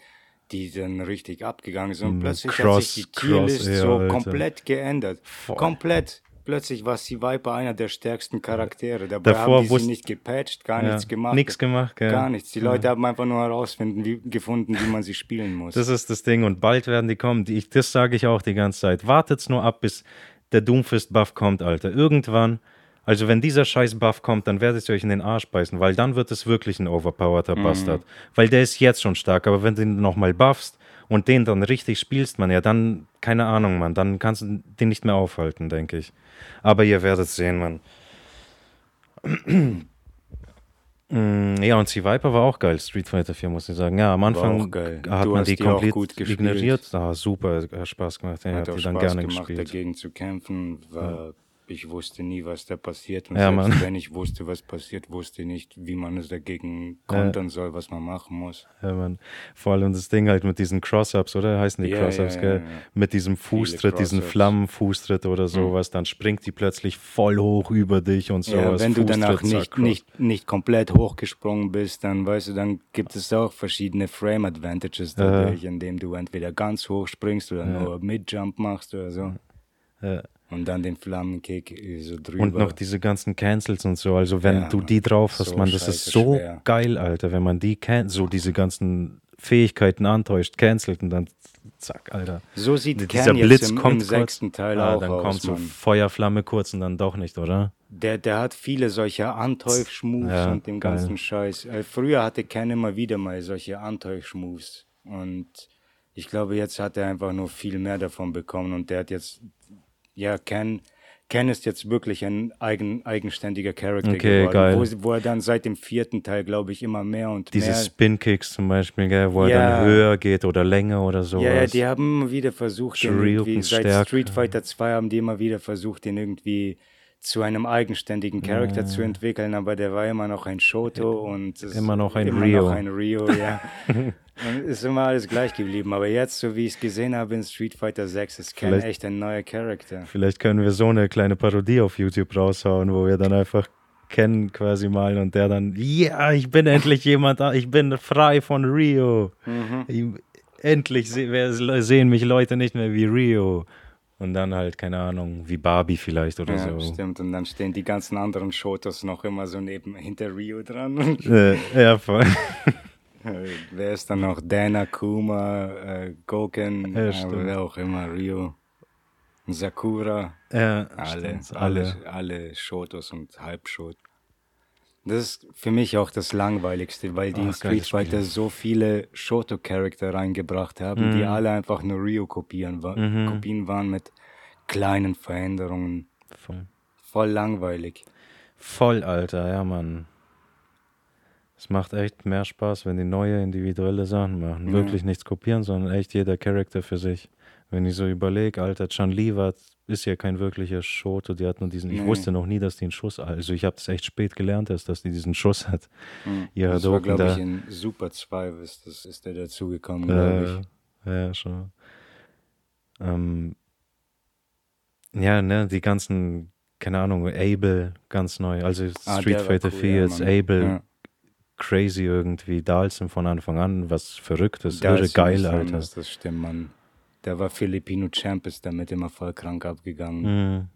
die dann richtig abgegangen sind. Und mm, plötzlich Cross, hat sich die Tierlist so Alter. komplett geändert. Voll. Komplett plötzlich war sie Viper einer der stärksten Charaktere. Dabei Davor haben die sie nicht gepatcht, gar ja, nichts gemacht. Nichts gemacht, gell? Gar nichts. Die Leute ja. haben einfach nur herausfinden, wie, gefunden, wie man sie spielen muss. Das ist das Ding und bald werden die kommen. Die, das sage ich auch die ganze Zeit. Wartet's nur ab, bis der Doomfist-Buff kommt, Alter. Irgendwann, also wenn dieser scheiß Buff kommt, dann werdet ihr euch in den Arsch beißen, weil dann wird es wirklich ein overpowerter mhm. Bastard. Weil der ist jetzt schon stark, aber wenn du ihn nochmal buffst, und den dann richtig spielst, man, ja, dann, keine Ahnung, man, dann kannst du den nicht mehr aufhalten, denke ich. Aber ihr werdet sehen, man. Mm, ja, und Sea Viper war auch geil, Street Fighter 4, muss ich sagen. Ja, am Anfang hat man die, die komplett ignoriert. Ah, super, hat Spaß gemacht. Ja, hat, hat die dann Spaß gerne gemacht, gespielt. dagegen zu kämpfen. War ja ich wusste nie, was da passiert. Und ja, selbst Mann. wenn ich wusste, was passiert, wusste ich nicht, wie man es dagegen kontern ja. soll, was man machen muss. Ja, man. Vor allem das Ding halt mit diesen Cross-Ups, oder? Heißen die ja, Cross-Ups, gell? Mit diesem Fußtritt, diesen Flammenfußtritt oder mhm. sowas, mhm. dann springt die plötzlich voll hoch über dich und sowas. Ja, wenn du danach nicht, nicht, nicht komplett hochgesprungen bist, dann weißt du, dann gibt es auch verschiedene Frame-Advantages dadurch, indem du entweder ganz hoch springst oder nur Mid-Jump machst oder so. Ja. Und dann den Flammenkick äh, so drüber. Und noch diese ganzen Cancels und so. Also wenn ja, du die drauf hast, so man, das ist so schwer. geil, Alter. Wenn man die can so diese ganzen Fähigkeiten antäuscht, cancelt und dann zack, Alter. So sieht Dieser Ken Blitz im, kommt im sechsten Teil ah, auch Dann aus, kommt so Feuerflamme kurz und dann doch nicht, oder? Der, der hat viele solcher Antäusch-Moves ja, und dem ganzen geil. Scheiß. Äh, früher hatte Ken immer wieder mal solche Antäusch-Moves. Und ich glaube, jetzt hat er einfach nur viel mehr davon bekommen und der hat jetzt ja, Ken, Ken ist jetzt wirklich ein eigen, eigenständiger Charakter okay, geworden, wo, wo, er dann seit dem vierten Teil, glaube ich, immer mehr und Diese mehr... Diese Spin-Kicks zum Beispiel, gell, wo ja, er dann höher geht oder länger oder sowas. Ja, die haben immer wieder versucht, den irgendwie, seit Street Fighter 2 haben die immer wieder versucht, den irgendwie zu einem eigenständigen Charakter ja. zu entwickeln, aber der war immer noch ein Shoto und immer noch ein immer Rio. Noch ein Rio, ja. ist immer alles gleich geblieben. Aber jetzt, so wie ich es gesehen habe in Street Fighter 6, ist Ken vielleicht, echt ein neuer Charakter. Vielleicht können wir so eine kleine Parodie auf YouTube raushauen, wo wir dann einfach Ken quasi malen und der dann, ja, ich bin endlich jemand, ich bin frei von Rio. Mhm. Ich, endlich se sehen mich Leute nicht mehr wie Rio. Und dann halt, keine Ahnung, wie Barbie vielleicht oder ja, so. Stimmt, und dann stehen die ganzen anderen Shotos noch immer so neben hinter Rio dran. Äh, ja, voll. Wer ist dann noch? Dana, Kuma, äh, Goken, ja, äh, wer auch immer, Rio, Sakura. Ja, alle, stimmt, alle. alle, alle Shotos und Halbshot. Das ist für mich auch das Langweiligste, weil die oh, in Street Fighter so viele Shoto-Charakter reingebracht haben, mhm. die alle einfach nur Rio-Kopien wa mhm. Kopien waren mit kleinen Veränderungen. Voll. Voll langweilig. Voll, Alter, ja, Mann. Es macht echt mehr Spaß, wenn die neue individuelle Sachen machen. Ja. Wirklich nichts kopieren, sondern echt jeder Charakter für sich. Wenn ich so überlege, Alter, Chan Li war ist ja kein wirklicher Shoto, die hat nur diesen, nee. ich wusste noch nie, dass die einen Schuss, also ich habe das echt spät gelernt, dass, dass die diesen Schuss hat. Mhm. Ja, das war, glaube ich, in Super 2 ist, das ist der dazugekommen, glaube ich. Ja, schon. Ähm, ja, ne, die ganzen keine Ahnung, Abel, ganz neu. Also Ah, Street Fighter cool, 4 ja, jetzt. Abel, Ja. crazy irgendwie. Dalsim von Anfang an, was Verrücktes, irre geil, Alter. Das stimmt, Mann. Der war Filipino Champ, ist damit immer voll krank abgegangen. Mhm.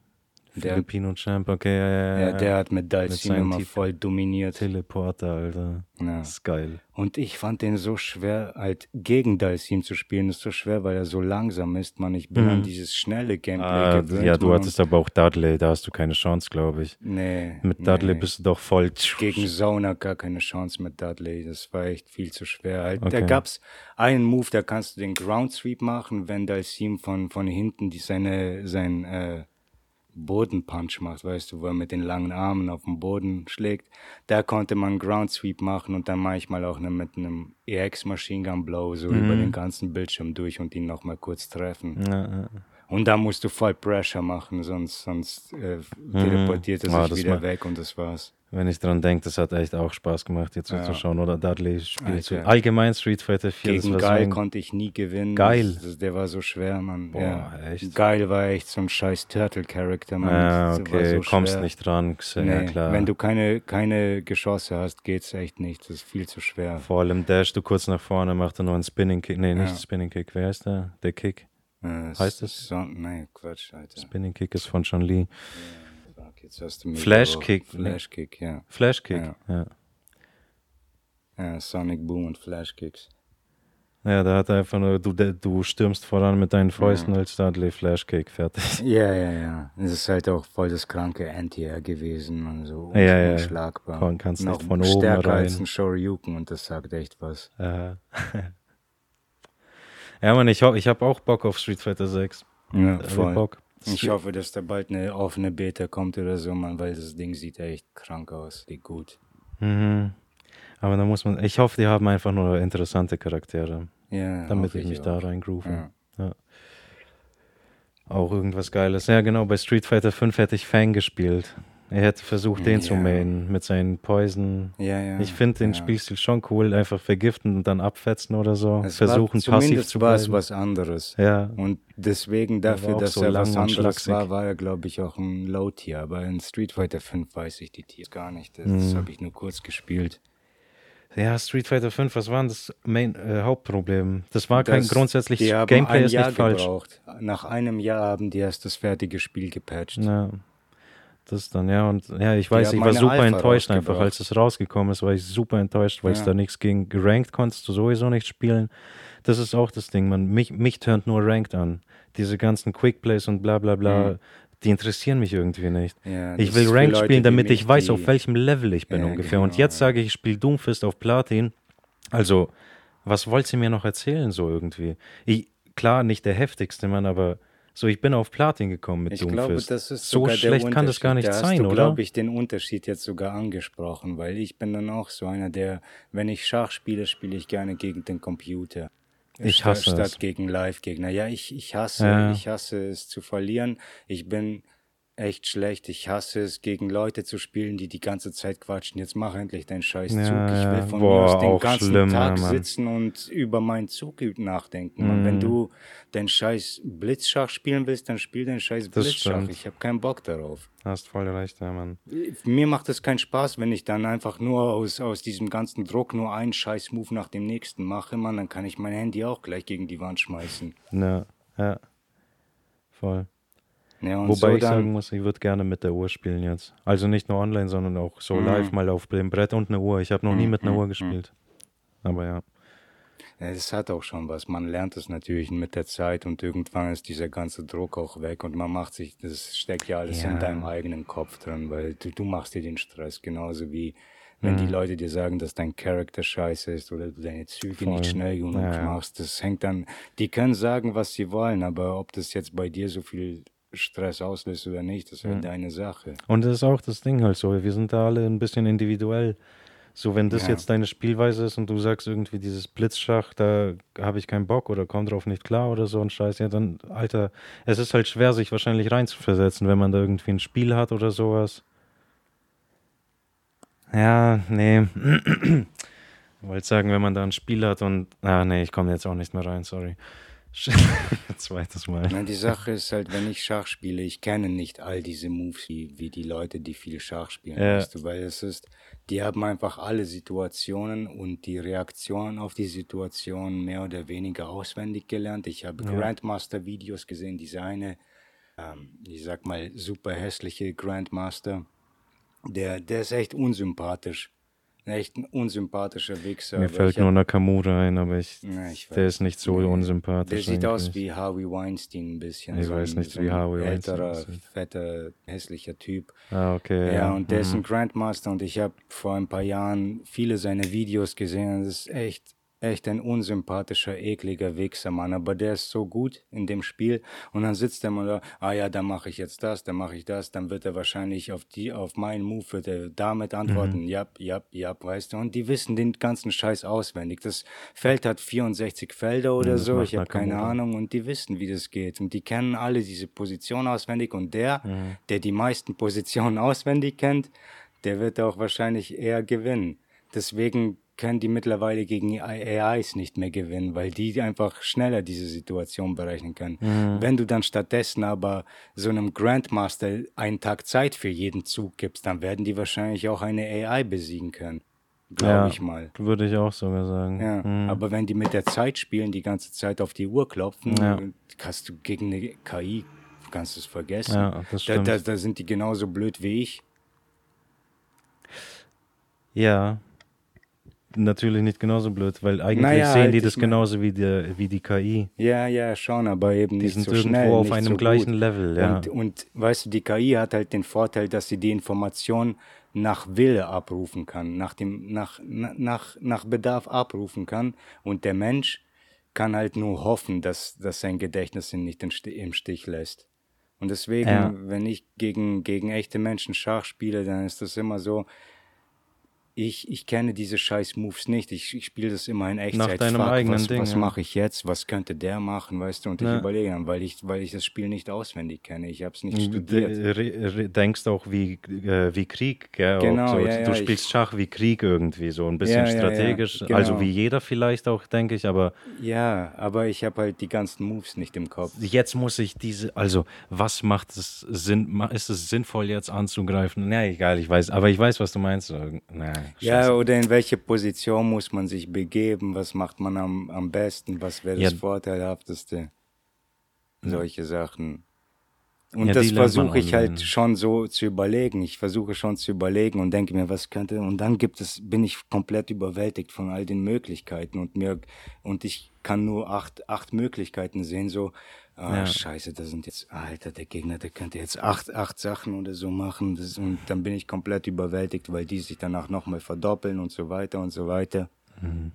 Der- Filipino Champ, okay, ja, ja, Ja, ja. der hat mit Dalsim seinem immer voll dominiert. Teleporter, Alter. Ja. Das ist geil. Und ich fand den so schwer, halt gegen Dalsim zu spielen. Ist so schwer, weil er so langsam ist, Mann. Ich bin Mhm. an dieses schnelle Gameplay Ah, gewöhnt. ja, du hattest aber auch Dudley, da hast du keine Chance, glaube ich. Nee. Mit Dudley nee. bist du doch voll. Gegen Zona gar keine Chance mit Dudley. Das war echt viel zu schwer. Halt, Da Okay. gab's einen Move, da kannst du den Ground Sweep machen, wenn Dalsim von, von hinten die seine, sein, äh, Bodenpunch macht, weißt du, wo er mit den langen Armen auf den Boden schlägt. Da konnte man Ground Sweep machen und dann manchmal auch ne, mit einem EX Machine Gun Blow so über Mhm. den ganzen Bildschirm durch und ihn nochmal kurz treffen. Ja. Und da musst du voll Pressure machen, sonst, sonst äh, teleportiert er Ah, sich das wieder weg und das war's. Wenn ich dran denke, das hat echt auch Spaß gemacht, hier Ja. zuzuschauen. Oder Dudley spielt so. Allgemein Street Fighter 4. das Gegen so Geil ein- konnte ich nie gewinnen. Geil. Das, das, der war so schwer, Mann. Boah, ja. echt? Geil war echt so ein scheiß Turtle-Charakter, Mann. Ja, Das war okay, so kommst schwer. nicht dran. Ja, Nee, klar. Wenn du keine, keine Geschosse hast, geht's echt nicht. Das ist viel zu schwer. Vor allem Dash du kurz nach vorne, macht er nur einen Spinning Kick. Nee, nicht Ja. Spinning Kick. Wer heißt der? Der Kick. Äh, Heißt es? So, nee, Quatsch, Alter. Spinning Kick ist von Chun Li. Jetzt hast du mich Flash aber- Kick. Flash Kick, ja. Flash Kick. Ja. Ja. ja. Sonic Boom und Flash Kicks. Ja, da hat er einfach nur, du, du stürmst voran mit deinen Fäusten als Dudley Flash Kick, fertig. Ja, ja, ja. Das ist halt auch voll das kranke Anti-Air gewesen und so Ja, ja. unschlagbar. Kannst Noch nicht von oben stärker als rein. ein Shoryuken und das sagt echt was. Äh. ja, Mann, ich, ho ich habe auch Bock auf Street Fighter 6. Ja, voll. Bock. Ich hoffe, dass da bald eine offene Beta kommt oder so, man, weil das Ding sieht echt krank aus. Sieht gut. Mhm. Aber da muss man, ich hoffe, die haben einfach nur interessante Charaktere, Ja, damit ich mich da auch. reingroove. Ja. Auch irgendwas Geiles. Ja, genau, bei Street Fighter 5 hätte ich Fang gespielt. Er hätte versucht, den zu Ja. mainen mit seinen Poison. Ja, ja. Ich finde den. Spielstil schon cool, einfach vergiften und dann abfetzen oder so. Es Versuchen war, passiv zu war es bleiben. was anderes. Ja, Und deswegen dafür, dass so er was anderes war, war er, glaube ich, auch ein Low-Tier. Aber in Street Fighter 5 weiß ich die Tiers gar nicht. Das, Mhm. das habe ich nur kurz gespielt. ja, Street Fighter 5, was war denn das Main, äh, Hauptproblem? Das war kein Das- grundsätzlich, die haben Gameplay ist nicht falsch. gebraucht. Nach einem Jahr haben die erst das fertige Spiel gepatcht. Ja, das dann, ja, und ja, ich weiß, ich war super Alpha enttäuscht einfach, als es rausgekommen ist, war ich super enttäuscht, weil es Ja. da nichts gegen gerankt konntest du sowieso nicht spielen. Das ist auch das Ding, man, mich, mich turnt nur ranked an. Diese ganzen Quickplays und bla bla bla, Mhm. die interessieren mich irgendwie nicht. Ja, Ich will Ranked Leute spielen, damit ich weiß, auf welchem Level ich bin Ja, ungefähr. Und genau, jetzt ja. sage ich, ich spiele Doomfist auf Platin. Also, was wollt ihr mir noch erzählen so irgendwie? Ich, klar, nicht der heftigste Mann, aber so, ich bin auf Platin gekommen mit Ich Doomfist. glaube, das ist so schlecht kann das gar nicht da sein, hast du, oder? glaube ich, den Unterschied jetzt sogar angesprochen, weil ich bin dann auch so einer, der, wenn ich Schach spiele, spiele ich gerne gegen den Computer. Ich Statt- hasse statt es. gegen Live-Gegner. Ja, ich, ich hasse, Ja. ich hasse es zu verlieren. Ich bin echt schlecht. Ich hasse es, gegen Leute zu spielen, die die ganze Zeit quatschen. Jetzt mach endlich deinen scheiß Zug. Ja, ich will von Boah, mir aus den ganzen schlimm, Tag Mann. sitzen und über meinen Zug nachdenken. Und wenn Mhm. du den scheiß Blitzschach spielen willst, dann spiel den scheiß Das Blitzschach. stimmt. Ich habe keinen Bock darauf. Hast voll recht, ja, Mann. Mir macht es keinen Spaß, wenn ich dann einfach nur aus, aus diesem ganzen Druck nur einen scheiß Move nach dem nächsten mache, Mann. Dann kann ich mein Handy auch gleich gegen die Wand schmeißen. Ja, ja. Voll. Ja, Wobei so ich sagen muss, ich würde gerne mit der Uhr spielen jetzt. Also nicht nur online, sondern auch so Mhm. live mal auf dem Brett und eine Uhr. Ich habe noch nie Mhm, mit einer mhm, Uhr mhm. gespielt. Aber ja. Das hat auch schon was. Man lernt es natürlich mit der Zeit und irgendwann ist dieser ganze Druck auch weg und man macht sich, das steckt ja alles Ja. in deinem eigenen Kopf drin, weil du, du machst dir den Stress genauso wie wenn die Mhm. Leute dir sagen, dass dein Charakter scheiße ist oder du deine Züge Voll. nicht schnell genug ja. machst. Das hängt dann, die können sagen, was sie wollen, aber ob das jetzt bei dir so viel Stress auslöst oder nicht, das ist halt Mhm. deine Sache. Und das ist auch das Ding halt so. Wir sind da alle ein bisschen individuell. So, wenn das Ja. jetzt deine Spielweise ist und du sagst irgendwie dieses Blitzschach, da habe ich keinen Bock oder komm drauf nicht klar oder so ein Scheiß, ja, dann, Alter, es ist halt schwer, sich wahrscheinlich reinzuversetzen, wenn man da irgendwie ein Spiel hat oder sowas. Ja, nee. Ich wollte sagen, wenn man da ein Spiel hat und. Ah, nee, ich komme jetzt auch nicht mehr rein, sorry. Zweites Mal. Nein, die Sache ist halt, wenn ich Schach spiele, ich kenne nicht all diese Moves wie, wie die Leute, die viel Schach spielen, Ja. weißt du, weil es ist, die haben einfach alle Situationen und die Reaktionen auf die Situationen mehr oder weniger auswendig gelernt. Ich habe Ja. Grandmaster-Videos gesehen, diese eine, ähm, ich sag mal, super hässliche Grandmaster, der, der ist echt unsympathisch. Echt ein unsympathischer Wichser. Mir fällt nur Nakamura ein, aber ich, Ja, ich der ist nicht so Nee. unsympathisch. Der sieht aus wie Harvey Weinstein ein bisschen. Ich so weiß ein, nicht, so wie Harvey Weinstein älterer, fetter, hässlicher Typ. Ah, okay. Ja, Ja, und der ist mhm. ein Grandmaster und ich habe vor ein paar Jahren viele seiner Videos gesehen. Das ist echt, echt ein unsympathischer, ekliger Wichser, Mann. Aber der ist so gut in dem Spiel. Und dann sitzt er mal da, ah ja, dann mache ich jetzt das, dann mache ich das. Dann wird er wahrscheinlich auf die, auf meinen Move wird er damit antworten, Mhm. ja, ja, ja, weißt du. Und die wissen den ganzen Scheiß auswendig. Das Feld hat 64 Felder oder das so, ich habe keine Nakamura. Ahnung. Und die wissen, wie das geht. Und die kennen alle diese Position auswendig. Und der, Mhm. der die meisten Positionen auswendig kennt, der wird auch wahrscheinlich eher gewinnen. Deswegen können die mittlerweile gegen AIs nicht mehr gewinnen, weil die einfach schneller diese Situation berechnen können. Mhm. Wenn du dann stattdessen aber so einem Grandmaster einen Tag Zeit für jeden Zug gibst, dann werden die wahrscheinlich auch eine AI besiegen können. Glaube Ja, ich mal. Würde ich auch sogar sagen. Ja, Mhm. aber wenn die mit der Zeit spielen, die ganze Zeit auf die Uhr klopfen, Ja. kannst du gegen eine KI, kannst du es vergessen. Ja, das da, stimmt. da, da sind die genauso blöd wie ich. Ja. Natürlich nicht genauso blöd, weil eigentlich Naja, sehen halt, die das genauso wie, der, wie die KI. Ja, ja, schon, aber eben Die nicht sind so irgendwo schnell, auf einem so gleichen gut. Level, ja. Und, und weißt du, die KI hat halt den Vorteil, dass sie die Information nach Wille abrufen kann, nach, dem, nach, na- nach, nach Bedarf abrufen kann. Und der Mensch kann halt nur hoffen, dass, dass sein Gedächtnis ihn nicht im Stich lässt. Und deswegen, Ja. wenn ich gegen, gegen echte Menschen Schach spiele, dann ist das immer so, ich, ich kenne diese scheiß Moves nicht. Ich, ich spiele das immer in Echtzeit. deinem Fuck, eigenen was, Ding, Was ja. mache ich jetzt? Was könnte der machen? Weißt du? Und ich Ja. überlege dann, weil ich, weil ich das Spiel nicht auswendig kenne. Ich habe es nicht Du studiert. re- denkst auch wie, äh, wie Krieg, gell? Genau, so. ja, du spielst Schach wie Krieg irgendwie, so ein bisschen strategisch. genau. Also wie jeder vielleicht auch, denke ich, aber Ja, aber ich habe halt die ganzen Moves nicht im Kopf. jetzt muss ich diese, also was macht es Sinn, ist es sinnvoll jetzt anzugreifen? Na egal, ich weiß, aber ich weiß, was du meinst. Na, Ja, oder in welche Position muss man sich begeben? Was macht man am, am besten? Was wäre das Ja. Vorteilhafteste? Solche Sachen. Und Ja, das versuche ich halt schon so zu überlegen. Ich versuche schon zu überlegen und denke mir, was könnte. Und dann gibt es, bin ich komplett überwältigt von all den Möglichkeiten und mir und ich kann nur acht, acht Möglichkeiten sehen. So, ah, Ja. scheiße, da sind jetzt, Alter, der Gegner, der könnte jetzt acht, acht Sachen oder so machen. Das, und dann bin ich komplett überwältigt, weil die sich danach nochmal verdoppeln und so weiter und so weiter. Mhm.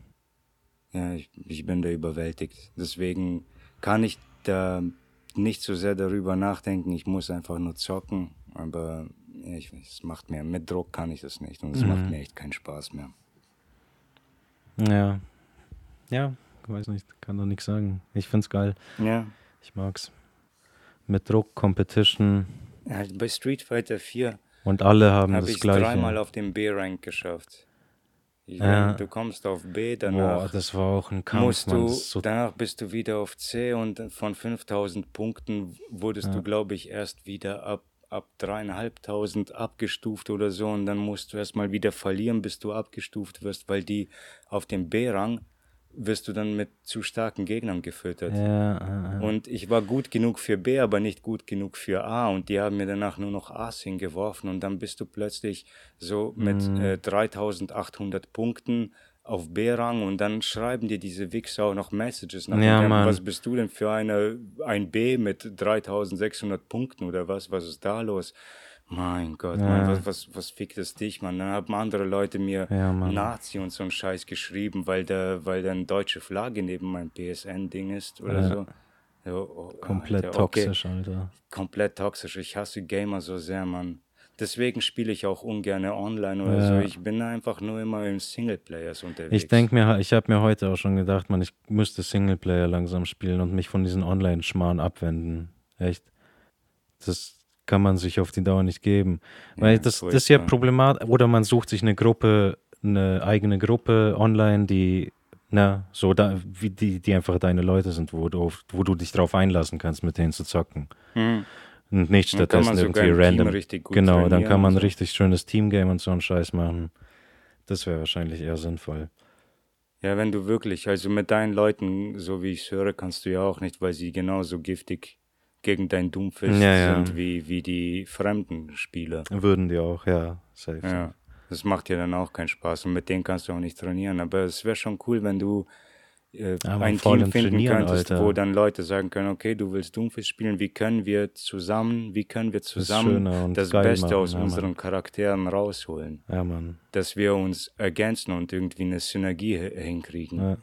Ja, ich, ich bin da überwältigt. Deswegen kann ich da nicht so sehr darüber nachdenken. Ich muss einfach nur zocken. Aber ja, ich, es macht mir, mit Druck kann ich das nicht. Und es Mhm. macht mir echt keinen Spaß mehr. Ja. Ja, weiß nicht, kann doch nichts sagen. Ich find's geil. Ja. Ich mag's. Mit Druck, Competition Halt bei Street Fighter 4 und alle haben habe das ich gleiche. dreimal auf dem B-Rank geschafft. Ich Ja. du kommst auf B, Boah, danach das war auch ein Kampf, musst du, so danach bist du wieder auf C und von 5000 Punkten wurdest Ja. du, glaube ich, erst wieder ab, ab dreieinhalbtausend abgestuft oder so und dann musst du erstmal wieder verlieren, bis du abgestuft wirst, weil die auf dem B-Rang wirst du dann mit zu starken Gegnern gefüttert. Ja, äh. Und ich war gut genug für B, aber nicht gut genug für A. Und die haben mir danach nur noch A's hingeworfen. Und dann bist du plötzlich so mit Mhm. äh, 3800 Punkten auf B-Rang. Und dann schreiben dir diese Wichser auch noch Messages nach. Ja, dem. Was bist du denn für eine, ein B mit 3600 Punkten oder was? Was ist da los? Mein Gott, Ja. Mann, was, was, was fickt es dich, Mann? Dann haben andere Leute mir Ja. Nazi und so einen Scheiß geschrieben, weil da, weil da eine deutsche Flagge neben meinem PSN-Ding ist oder Ja. so. so oh, komplett Alter, okay. toxisch, Alter. Komplett toxisch. Ich hasse Gamer so sehr, Mann. Deswegen spiele ich auch ungern online oder Ja. so. Ich bin einfach nur immer im Singleplayers unterwegs. Ich denke mir, ich habe mir heute auch schon gedacht, man, ich müsste Singleplayer langsam spielen und mich von diesen Online-Schmarrn abwenden. Echt. Das kann man sich auf die Dauer nicht geben. Weil Ja, das, das ist ja problematisch. Oder man sucht sich eine Gruppe, eine eigene Gruppe online, die Na, so da, wie die, die einfach deine Leute sind, wo du, wo du dich drauf einlassen kannst, mit denen zu zocken. Mhm. Und nicht stattdessen irgendwie random. richtig gut genau, dann kann man so. richtig schönes Teamgame und so einen Scheiß machen. Das wäre wahrscheinlich eher sinnvoll. Ja, wenn du wirklich, also mit deinen Leuten, so wie ich es höre, kannst du ja auch nicht, weil sie genauso giftig gegen dein Doomfist Ja, ja. sind wie, wie die fremden Spieler. Würden die auch, ja, safe. Ja, das macht ja dann auch keinen Spaß und mit denen kannst du auch nicht trainieren. Aber es wäre schon cool, wenn du äh, Ja, ein Team finden könntest, Alter. wo dann Leute sagen können, okay, du willst Doomfist spielen, wie können wir zusammen, wie können wir zusammen das geil Beste machen, aus ja, Mann. unseren Charakteren rausholen, Ja, Mann. dass wir uns ergänzen und irgendwie eine Synergie hi- hinkriegen. Ja.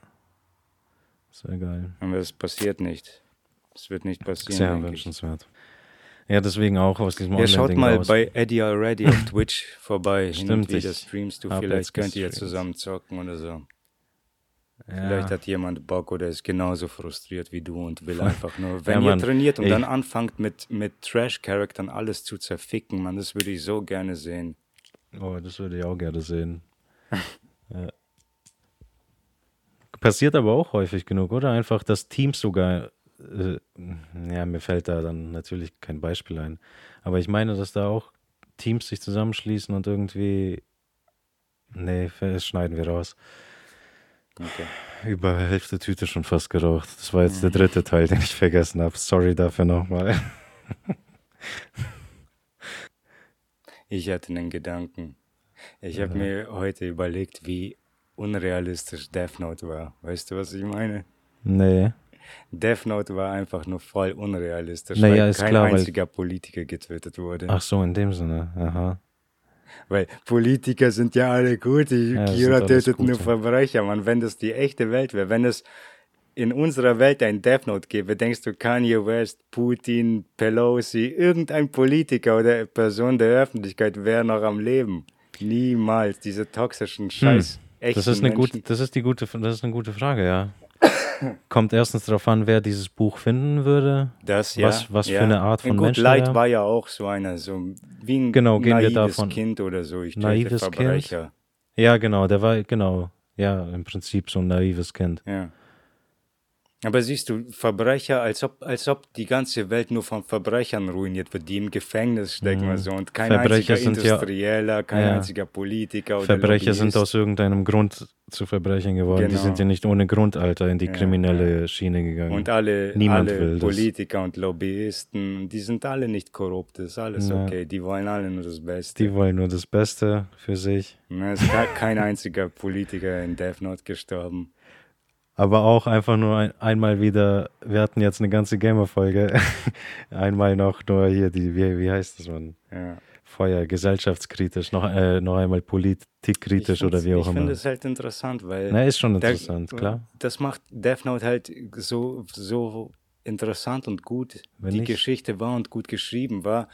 Sehr geil. Aber das passiert nicht. Das wird nicht passieren. Sehr wünschenswert. Ja, deswegen auch aus diesem Ja, schaut Online-Ding mal raus. bei Eddie Already auf Twitch vorbei. Hin Stimmt, und wieder streamst du. Vielleicht könnt ihr zusammen zocken oder so. ja. Vielleicht hat jemand Bock oder ist genauso frustriert wie du und will einfach nur. Wenn Ja, ihr trainiert und Ey. dann anfangt mit, mit Trash-Charaktern alles zu zerficken, man, das würde ich so gerne sehen. Oh, das würde ich auch gerne sehen. ja. Passiert aber auch häufig genug, oder? Einfach, dass Teams sogar, äh, ja, mir fällt da dann natürlich kein Beispiel ein, aber ich meine, dass da auch Teams sich zusammenschließen und irgendwie, nee, das schneiden wir raus. Okay. Über Hälfte Tüte schon fast geraucht. Das war jetzt der dritte Teil, den ich vergessen habe. Sorry dafür nochmal. Ich hatte einen Gedanken. Ich habe mir heute überlegt, wie unrealistisch Death Note war. Weißt du, was ich meine? Nee. Death Note war einfach nur voll unrealistisch, Naja, weil ist kein klar, weil- einziger Politiker getötet wurde. Ach so, in dem Sinne. Aha. Weil Politiker sind ja alle gut. Ja, Kira tötet nur. Verbrecher, man. Wenn das die echte Welt wäre, wenn es in unserer Welt ein Death Note gäbe, denkst du Kanye West, Putin, Pelosi, irgendein Politiker oder Person der Öffentlichkeit wäre noch am Leben. Niemals diese toxischen Scheiß. Hm. Das ist, eine Menschen. gute, das, ist die gute, das ist eine gute Frage, ja. Kommt erstens darauf an, wer dieses Buch finden würde. Das, ja, was- was für ja. eine Art von Und gut, Mensch Light er- war ja auch so einer, so wie ein Genau, gehen wir naives davon- Kind oder so. Ich Naives Kind? Verbrecher. Ja, genau, der war, genau, ja, im Prinzip so ein naives Kind. Ja. Aber siehst du, Verbrecher, als ob, als ob die ganze Welt nur von Verbrechern ruiniert wird, die im Gefängnis stecken oder so. Und kein Mhm. Verbrecher einziger sind ja- Industrieller, kein Ja. einziger Politiker oder Verbrecher sind aus irgendeinem Grund zu Verbrechern geworden. Die Genau. sind ja nicht ohne Grund, Alter, in die Ja, kriminelle Schiene gegangen. Und alle, Niemand alle will das. Politiker und Lobbyisten, die sind alle nicht korrupt, das ist alles okay. Die wollen alle nur das Beste. die wollen nur das Beste für sich. Es ist ke- kein einziger Politiker in Death Note gestorben. Aber auch einfach nur ein, einmal wieder, wir hatten jetzt eine ganze Gamer-Folge, einmal noch nur hier, die, wie, wie heißt das man? Ja. Feuer, gesellschaftskritisch, noch, äh, noch einmal politikkritisch Ich oder wie auch Ich immer. finde es halt interessant, weil Na, ist schon der- interessant, klar. das macht Death Note halt so, so interessant und gut. Wenn die nicht- Geschichte war und gut geschrieben war.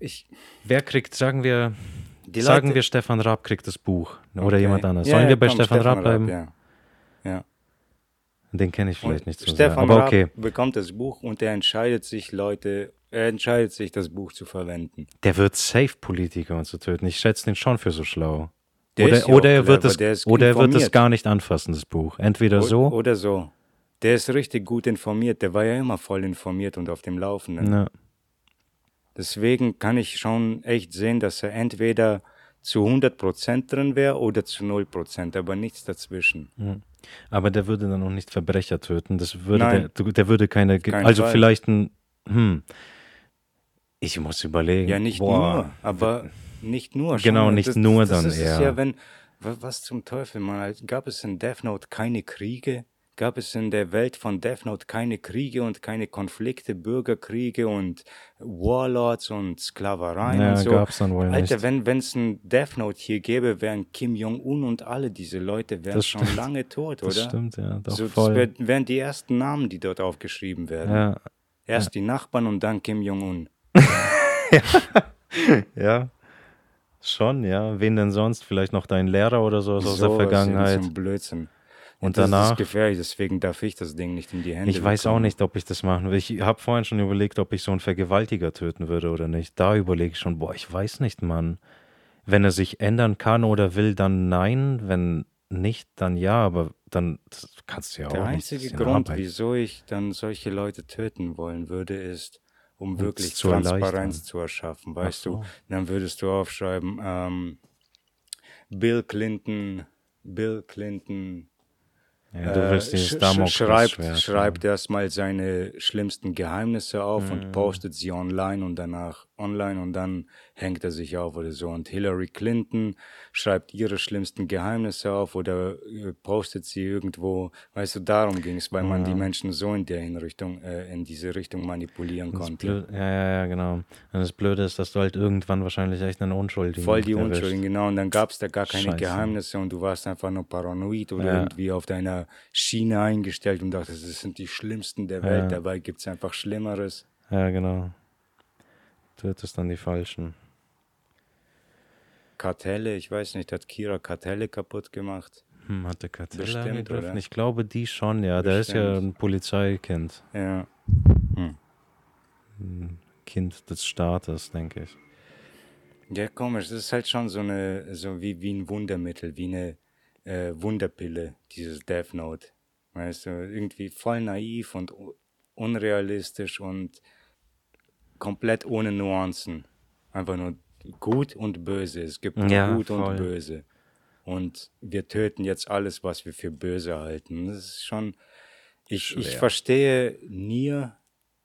Ich, Wer kriegt, sagen wir, sagen wir, Stefan Raab kriegt das Buch oder Okay. jemand anders. Ja, Sollen ja, wir bei komm, Stefan, Raab bleiben? Ja. Ja. Den kenne ich vielleicht Und nicht so sehr. Stefan Aber Raab okay, bekommt das Buch und er entscheidet sich, Leute, er entscheidet sich, das Buch zu verwenden. der wird safe Politiker und so töten. Ich schätze den schon für so schlau. Der oder ist ja oder er wird clever, es, oder er wird es gar nicht anfassen, das Buch. Entweder O- so, Oder so. Der ist richtig gut informiert. Der war ja immer voll informiert und auf dem Laufenden. na, Deswegen kann ich schon echt sehen, dass er entweder zu 100% drin wäre oder zu 0%, aber nichts dazwischen. aber der würde dann auch nicht Verbrecher töten. Das würde Nein. der, der würde keine, keinen also Fall. vielleicht ein, hm, ich muss überlegen. Ja, nicht Boah. nur, aber nicht nur. Genau, schon. nicht nur das dann ist es eher. ja, wenn, wa- was zum Teufel, man, gab es in Death Note keine Kriege? Gab es in der Welt von Death Note keine Kriege und keine Konflikte, Bürgerkriege und Warlords und Sklavereien Ja, und so? gab's dann wohl Alter, nicht. wenn es ein Death Note hier gäbe, wären Kim Jong-un und alle diese Leute wären Das schon stimmt. lange tot, Das oder? stimmt, ja, doch so, das voll. wär, wären die ersten Namen, die dort aufgeschrieben werden. ja, Erst die Nachbarn und dann Kim Jong-un. ja. Schon, ja. Wen denn sonst? Vielleicht noch dein Lehrer oder so aus der Sowas, Vergangenheit. So ein Blödsinn. Und das danach? ist gefährlich, deswegen darf ich das Ding nicht in die Hände Ich weiß auch nicht, ob ich das machen will. Ich habe vorhin schon überlegt, ob ich so einen Vergewaltiger töten würde oder nicht. Da überlege ich schon, boah, ich weiß nicht, Mann. Wenn er sich ändern kann oder will, dann nein. Wenn nicht, dann ja, aber dann kannst du ja Der auch nicht. Das einzige Grund, Arbeit. wieso ich dann solche Leute töten wollen würde, ist, um Um wirklich zu erleichtern. Transparenz zu erschaffen. Weißt du, so. dann würdest du aufschreiben, ähm, Bill Clinton, Bill Clinton Ja, du äh, willst dieses sch Damoklesschwert. schreibt, schreibt erstmal seine schlimmsten Geheimnisse auf und Mhm. postet sie online und danach online und dann hängt er sich auf oder so. Und Hillary Clinton schreibt ihre schlimmsten Geheimnisse auf oder äh, postet sie irgendwo. Weißt du, darum ging es, weil man die Ja. Menschen so in der Richtung, äh, in diese Richtung manipulieren Das konnte. Ja, ja, ja, genau. Und das Blöde ist, dass du halt irgendwann wahrscheinlich echt einen Unschuldigen Voll die erwischt. Unschuldigen, genau. Und dann gab es da gar keine Scheiße. Geheimnisse und du warst einfach nur paranoid oder Ja. irgendwie auf deiner Schiene eingestellt und dachtest, das sind die Schlimmsten der Ja. Welt. Dabei gibt es einfach Schlimmeres. Ja, genau. Du hättest dann die Falschen. Kartelle, ich weiß nicht, hat Kira Kartelle kaputt gemacht? Hm, hat der Kartelle Bestimmt, angegriffen? oder? Ich glaube, die schon, ja. Der ist ja Bestimmt. ein Polizeikind. Ja. Hm. Ein Kind des Staates, denke ich. Ja, komisch. Das ist halt schon so eine, so wie, wie ein Wundermittel, wie eine äh, Wunderpille, dieses Death Note. Weißt du, irgendwie voll naiv und unrealistisch und komplett ohne Nuancen. Einfach nur gut und böse. Es gibt Ja, gut voll. und böse. Und wir töten jetzt alles, was wir für böse halten. Das ist schon. Ich, ich verstehe Nier.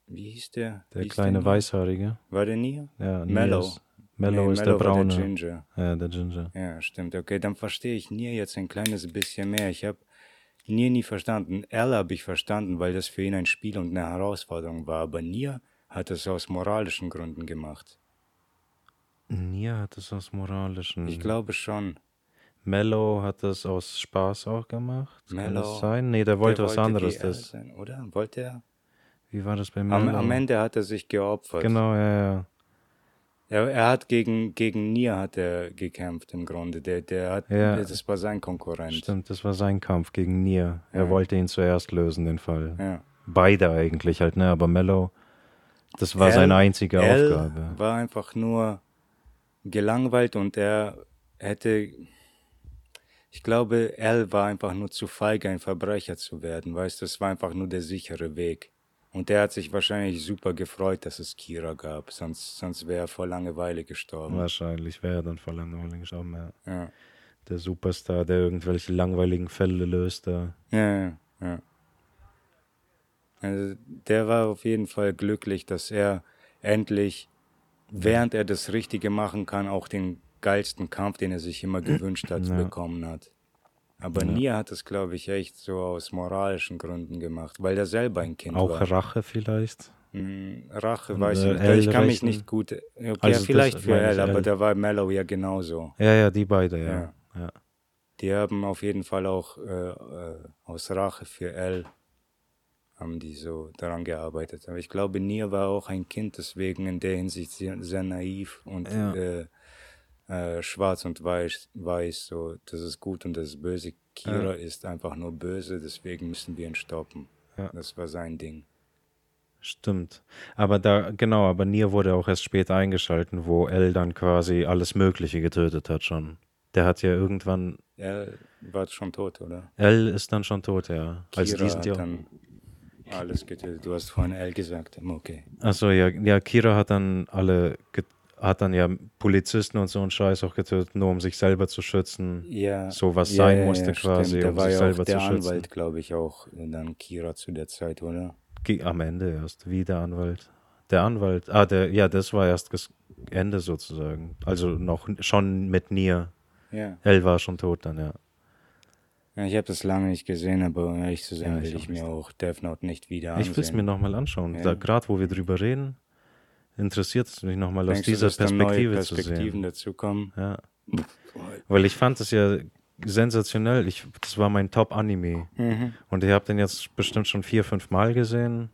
Wie hieß der? Der hieß kleine Nier? Weißhaarige. War der Nier? Ja, Mellow. Mellow Nee, ist Mellow der Braune. Der Ginger. ja, der Ginger. Ja, stimmt. Okay, dann verstehe ich Nier jetzt ein kleines bisschen mehr. Ich habe Nier nie verstanden. L habe ich verstanden, weil das für ihn ein Spiel und eine Herausforderung war. Aber Nier hat es aus moralischen Gründen gemacht. Nier hat es aus moralischen. Ich glaube schon. Mellow hat das aus Spaß auch gemacht. Kann Mellow, das sein? Nee, der wollte Der was wollte anderes. Das, sein, oder? Wollte er? wie war das bei Am, Mellow? am Ende hat er sich geopfert. Genau, ja, ja. Er, er hat gegen, gegen Nier hat er gekämpft im Grunde. Der, der hat, Ja. Das war sein Konkurrent. Stimmt, das war sein Kampf gegen Nier. Er Ja. wollte ihn zuerst lösen, den Fall. Ja. Beide eigentlich halt, ne? Aber Mellow, das war L- seine einzige L Aufgabe. war einfach nur gelangweilt und er hätte, ich glaube, L war einfach nur zu feige, ein Verbrecher zu werden. Weißt du, es war einfach nur der sichere Weg. Und der hat sich wahrscheinlich super gefreut, dass es Kira gab, sonst, sonst wäre er vor Langeweile gestorben. Wahrscheinlich wäre er dann vor Langeweile gestorben, ja. Ja. Der Superstar, der irgendwelche langweiligen Fälle löst da. Ja, ja, ja. Also der war auf jeden Fall glücklich, dass er endlich, während er das Richtige machen kann, auch den geilsten Kampf, den er sich immer gewünscht hat, Ja. bekommen hat. Aber Ja. Nier hat es, glaube ich, echt so aus moralischen Gründen gemacht, weil er selber ein Kind Auch war. Rache vielleicht? Hm, Rache Und, weiß äh, ich nicht. Ich L kann mich nicht gut. Okay, Also ja, vielleicht für ich, L, aber da war Mellow ja genauso. Ja, ja, die beide, ja. Ja. ja. Die haben auf jeden Fall auch äh, äh, aus Rache für L haben die so daran gearbeitet. Aber ich glaube, Nier war auch ein Kind, deswegen in der Hinsicht sehr, sehr naiv und Ja. äh, äh, schwarz und weiß, weiß, so das ist gut und das ist böse. Kira ist einfach nur böse, deswegen müssen wir ihn stoppen. Ja. Das war sein Ding. Stimmt. Aber da, genau, aber Nier wurde auch erst später eingeschalten, wo L dann quasi alles Mögliche getötet hat schon. Der hat ja irgendwann, Er war schon tot, oder? L ist dann schon tot, ja. Also Kira die sind ja. dann alles getötet. Du hast vorhin L gesagt. Okay. Achso, ja, ja, Kira hat dann alle, hat dann ja Polizisten und so einen Scheiß auch getötet, nur um sich selber zu schützen. Ja, So was ja, sein ja, musste quasi. Der um sich ja selber der zu schützen. Anwalt, glaube ich, auch dann Kira zu der Zeit, oder? Am Ende erst, wie der Anwalt. Der Anwalt, ah, der, ja, das war erst das Ende sozusagen. Also noch schon mit Nier. Ja. L war schon tot dann, ja. Ich habe das lange nicht gesehen, aber um ehrlich zu sein, Ja, ich will ich mir auch Death Note nicht wieder Ich will es ansehen. mir nochmal anschauen. Ja. Da, Gerade wo wir drüber reden, interessiert es mich nochmal aus du, dieser neue Perspektive zu Perspektiven sehen. dazukommen? Ja. Weil ich fand es ja sensationell. Ich, das war mein Top-Anime. Mhm. Und ich habe den jetzt bestimmt schon vier, fünf Mal gesehen.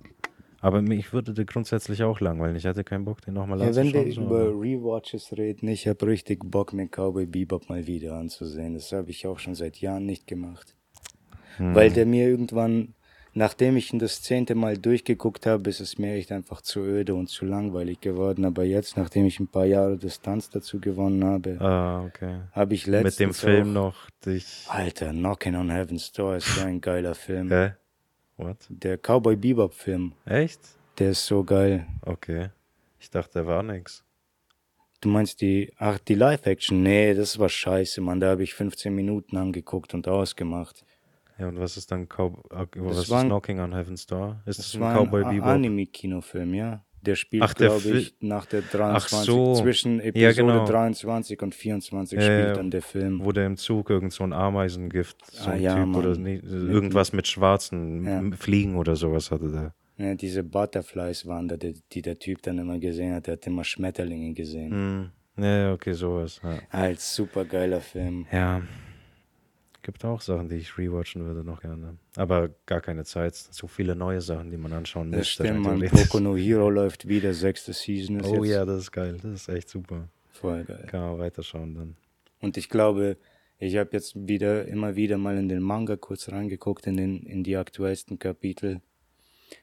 Aber mich würde der grundsätzlich auch langweilen. Ich hatte keinen Bock, den nochmal Ja, wenn wir über Rewatches reden, ich habe richtig Bock, mir Cowboy Bebop mal wieder anzusehen. Das habe ich auch schon seit Jahren nicht gemacht. Hm. Weil der mir irgendwann nachdem ich ihn das zehnte Mal durchgeguckt habe, ist es mir echt einfach zu öde und zu langweilig geworden. Aber jetzt, nachdem ich ein paar Jahre Distanz dazu gewonnen habe, Ah, okay. habe ich letztens Mit dem Film auch, noch dich. Alter, Knocking on Heaven's Door ist so ein geiler Film. Hä? What? Der Cowboy Bebop Film, Echt? der ist so geil. Okay. Ich dachte, der war nix. Du meinst die, ach, die Live-Action? Nee, das war scheiße, Mann. Da habe ich 15 Minuten angeguckt und ausgemacht. Ja, und was ist dann Cow äh, was ist ein- Knocking on Heaven's Door? Ist das, Das ein Cowboy ein Bebop? Anime-Kinofilm, ja. Der spielt, Ach, der glaube ich, nach der 23, so. zwischen Ja, Episode genau. 23 und 24 Ja, spielt ja. dann der Film. Wo der im Zug irgend so ein Ameisengift, so Ah, ein ja, Typ oder Mann. nee, irgendwas mit schwarzen Ja. Fliegen oder sowas hatte der. Ja, diese Butterflies waren da, die, die der Typ dann immer gesehen hat. Der hat immer Schmetterlinge gesehen. Hm. Ja, okay, sowas. Ja. Als super geiler Film. ja. Gibt auch Sachen, die ich rewatchen würde noch gerne. Aber gar keine Zeit. So viele neue Sachen, die man anschauen Das müsste. stimmt, man. theoretisch. Boku no Hero läuft wieder, sechste Season ist Oh jetzt ja, das ist geil. Das ist echt super. voll geil. Kann man weiterschauen dann. Und ich glaube, ich habe jetzt wieder immer wieder mal in den Manga kurz reingeguckt, in, den, in die aktuellsten Kapitel.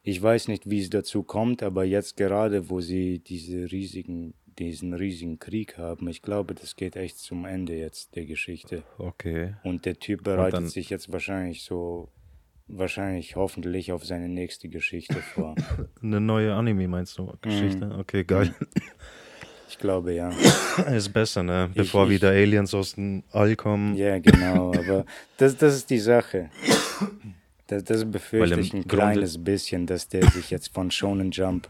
Ich weiß nicht, wie es dazu kommt, aber jetzt gerade, wo sie diese riesigen, diesen riesigen Krieg haben, ich glaube, das geht echt zum Ende jetzt der Geschichte. Okay. Und der Typ bereitet sich jetzt wahrscheinlich so, wahrscheinlich hoffentlich auf seine nächste Geschichte vor. Eine neue Anime meinst du? Geschichte? Mhm. Okay, geil. Ich glaube ja. Ist besser, ne? Bevor ich- wieder Aliens aus dem All kommen. Ja, genau, aber das, das ist die Sache. Das, das befürchte ich ein Grunde- kleines bisschen, dass der sich jetzt von Shonen Jump.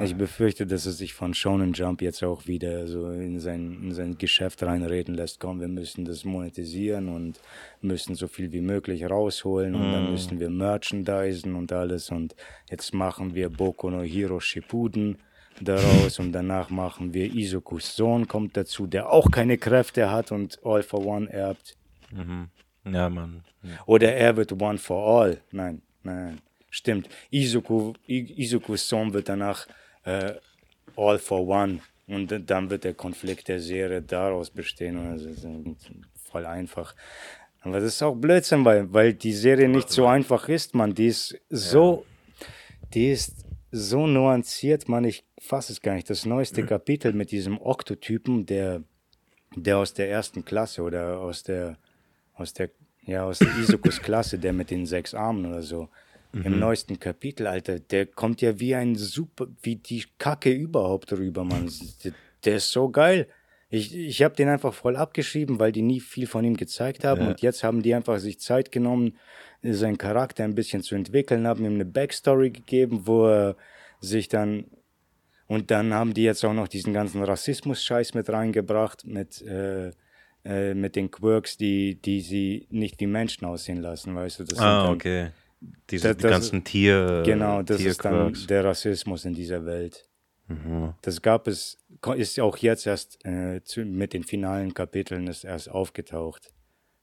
Ich befürchte, dass er sich von Shonen Jump jetzt auch wieder so in sein, in sein Geschäft reinreden lässt. Komm, wir müssen das monetisieren und müssen so viel wie möglich rausholen und dann müssen wir merchandisen und alles. Und jetzt machen wir Boku no Hero Shippuden daraus und danach machen wir Isokus Sohn kommt dazu, der auch keine Kräfte hat und All for One erbt. Ja, Mann. Oder er wird One for All. Nein, nein, stimmt. Izuku, Izukus Sohn wird danach äh, All for One. Und dann wird der Konflikt der Serie daraus bestehen. Und das ist voll einfach. Aber das ist auch Blödsinn, weil, weil die Serie nicht so einfach ist, man. Die ist so, die ist so nuanciert, man. Ich fasse es gar nicht. Das neueste Kapitel mit diesem Oktotypen, der, der aus der ersten Klasse oder aus der, aus der, ja, aus der Isokus Klasse, der mit den sechs Armen oder so. Im neuesten Kapitel, Alter, der kommt ja wie ein super, wie die Kacke überhaupt rüber, Mann. Der, der ist so geil. Ich, ich habe den einfach voll abgeschrieben, weil die nie viel von ihm gezeigt haben. Und jetzt haben die einfach sich Zeit genommen, seinen Charakter ein bisschen zu entwickeln, haben ihm eine Backstory gegeben, wo er sich dann und dann haben die jetzt auch noch diesen ganzen Rassismus-Scheiß mit reingebracht, mit, äh, äh, mit den Quirks, die, die sie nicht wie Menschen aussehen lassen, weißt du? Das sind Ah, okay. Diese Das- die das- ganzen Tier. Genau, das ist dann der Rassismus in dieser Welt. Mhm. Das gab es, ist auch jetzt erst äh, zu, mit den finalen Kapiteln ist erst aufgetaucht.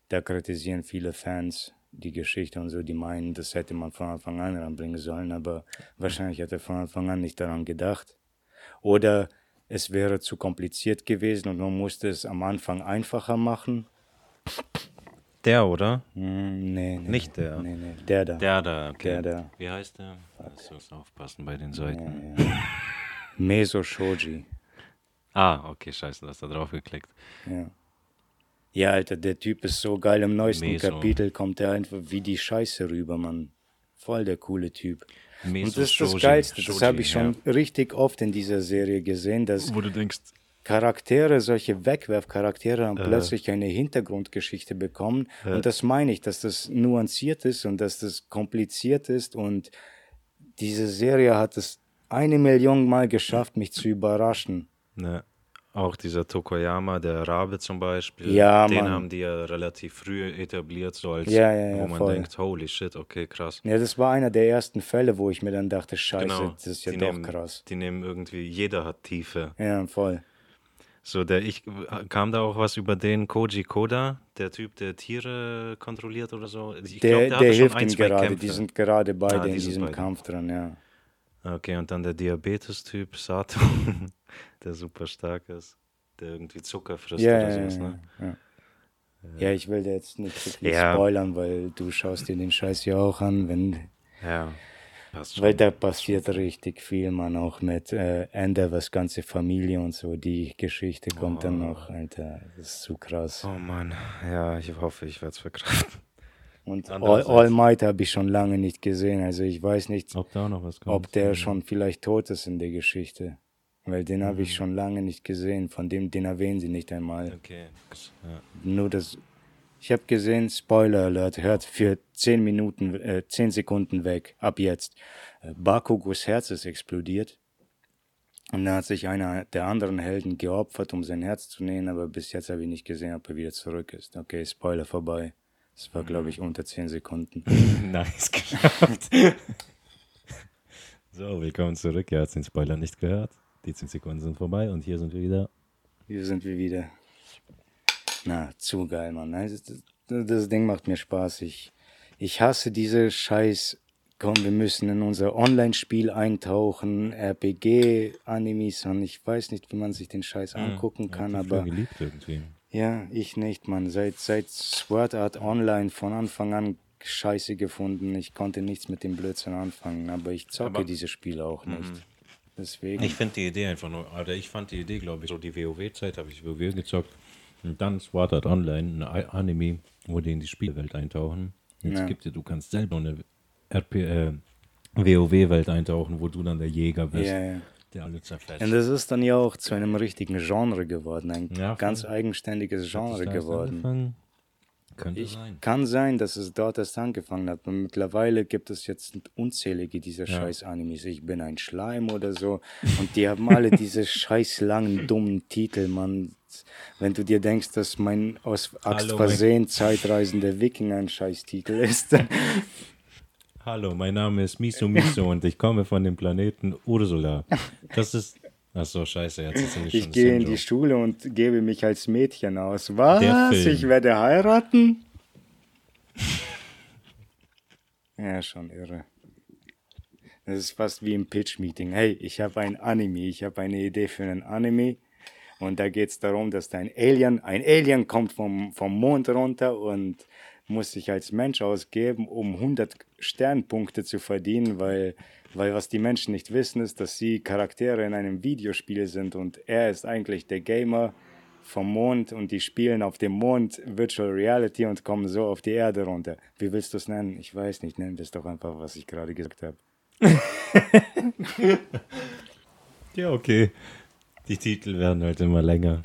Da kritisieren viele Fans die Geschichte und so, die meinen, das hätte man von Anfang an ranbringen sollen, aber wahrscheinlich hat er von Anfang an nicht daran gedacht. Oder es wäre zu kompliziert gewesen und man musste es am Anfang einfacher machen. Der, oder? Hm, nee, nee. Nicht der. Nee, nee, der da. Der da, okay. Der da. Wie heißt der? Jetzt muss aufpassen bei den Seiten. Meso Shoji. Ah, okay, scheiße, du hast da drauf geklickt. Ja. Ja, Alter, der Typ ist so geil. Im neuesten Meso. Kapitel kommt er einfach wie die Scheiße rüber, Mann. Voll der coole Typ. Meso Und das ist das Shoji. Geilste. Das habe ich schon ja. richtig oft in dieser Serie gesehen, dass Wo du denkst, Charaktere, solche Wegwerfcharaktere, dann Äh. plötzlich eine Hintergrundgeschichte bekommen. Und das meine ich, dass das nuanciert ist und dass das kompliziert ist. Und diese Serie hat es eine Million Mal geschafft, mich zu überraschen. ne, auch dieser Tokoyama, der Rabe zum Beispiel, Ja, den Mann. haben die ja relativ früh etabliert, so als, Ja, ja, ja, wo man voll. denkt, holy shit, okay, krass. Ja, das war einer der ersten Fälle, wo ich mir dann dachte, scheiße, Genau, das ist ja doch nehmen, krass. Die nehmen irgendwie, jeder hat Tiefe. Ja, voll. So, der ich kam da auch was über den Koji Koda, der Typ, der Tiere kontrolliert oder so. Ich Der, glaub, der, schon hilft ihm gerade, die sind gerade beide Ah, in diesem beide. Kampf dran, ja. Okay, und dann der Diabetes-Typ, Sato, der super stark ist, der irgendwie Zucker frisst Ja, oder ja, sowas, ja, ne? ja. Ja, ich will dir jetzt nicht so viel Ja. spoilern, weil du schaust dir den Scheiß ja auch an, wenn, Ja. Passt weil da passiert richtig viel, man, auch mit äh, Endeavors ganze Familie und so, die Geschichte kommt dann noch, Alter, das ist zu krass. Oh Mann, ja, ich hoffe, ich werde es verkraften. Und All, All Might habe ich schon lange nicht gesehen, also ich weiß nicht, Ob da noch was kommt. ob der schon vielleicht tot ist in der Geschichte, weil den habe ich schon lange nicht gesehen, von dem, den erwähnen sie nicht einmal. Okay. Ja. Nur das. Ich habe gesehen, Spoiler Alert, hört für 10 Minuten, äh, 10 Sekunden weg, ab jetzt. Äh, Bakugos Herz ist explodiert. Und da hat sich einer der anderen Helden geopfert, um sein Herz zu nähen, aber bis jetzt habe ich nicht gesehen, ob er wieder zurück ist. Okay, Spoiler vorbei. Das war, glaube ich, unter 10 Sekunden. Nice geschafft. so, willkommen zurück. Ihr habt den Spoiler nicht gehört. Die 10 Sekunden sind vorbei und hier sind wir wieder. Hier sind wir wieder. Na, zu geil, Mann. Das, das, das Ding macht mir Spaß. Ich, ich hasse diese Scheiß. Komm, wir müssen in unser Online-Spiel eintauchen, RPG-Animes und ich weiß nicht, wie man sich den Scheiß angucken kann, aber geliebt irgendwie. ja, ich nicht, Mann. Seit, seit Sword Art Online von Anfang an Scheiße gefunden. Ich konnte nichts mit dem Blödsinn anfangen, aber ich zocke Aber- Mhm. diese Spiele auch nicht. Deswegen. Ich finde die Idee einfach nur, oder ich fand die Idee, glaube ich, so die WoW-Zeit habe ich WoW gezockt. Und dann Sword Art Online, ein Anime, wo die in die Spielwelt eintauchen. Jetzt Ja. gibt dir, du kannst selber eine RP, äh, WoW-Welt eintauchen, wo du dann der Jäger bist, ja, ja. der alle zerfetzt. Und das ist dann ja auch zu einem richtigen Genre geworden, ein Ja, ganz eigenständiges Genre geworden. Könnte Ich, sein. kann sein, dass es dort erst angefangen hat. Und mittlerweile gibt es jetzt unzählige dieser scheiß Animes. Ich bin ein Schleim oder so. Und die haben alle diese scheiß langen, dummen Titel, Mann. Wenn du dir denkst, dass mein aus Axt Hallo, mein- versehen zeitreisender Wikinger ein scheiß Titel ist, Hallo, mein Name ist Miso Miso und ich komme von dem Planeten Ursula. Das ist. Ach so, scheiße, jetzt ist nämlich ich schon gehe in die Schule und gebe mich als Mädchen aus. Was? Ich werde heiraten? Ja, schon irre. Das ist fast wie im Pitch-Meeting. Hey, ich habe ein Anime, ich habe eine Idee für einen Anime. Und da geht es darum, dass da ein Alien, ein Alien kommt vom, vom Mond runter und muss sich als Mensch ausgeben, um 100 Sternpunkte zu verdienen, weil, weil was die Menschen nicht wissen, ist, dass sie Charaktere in einem Videospiel sind und er ist eigentlich der Gamer vom Mond und die spielen auf dem Mond Virtual Reality und kommen so auf die Erde runter. Wie willst du es nennen? Ich weiß nicht, nenn das doch einfach, was ich gerade gesagt habe. Ja, okay. Die Titel werden halt immer länger.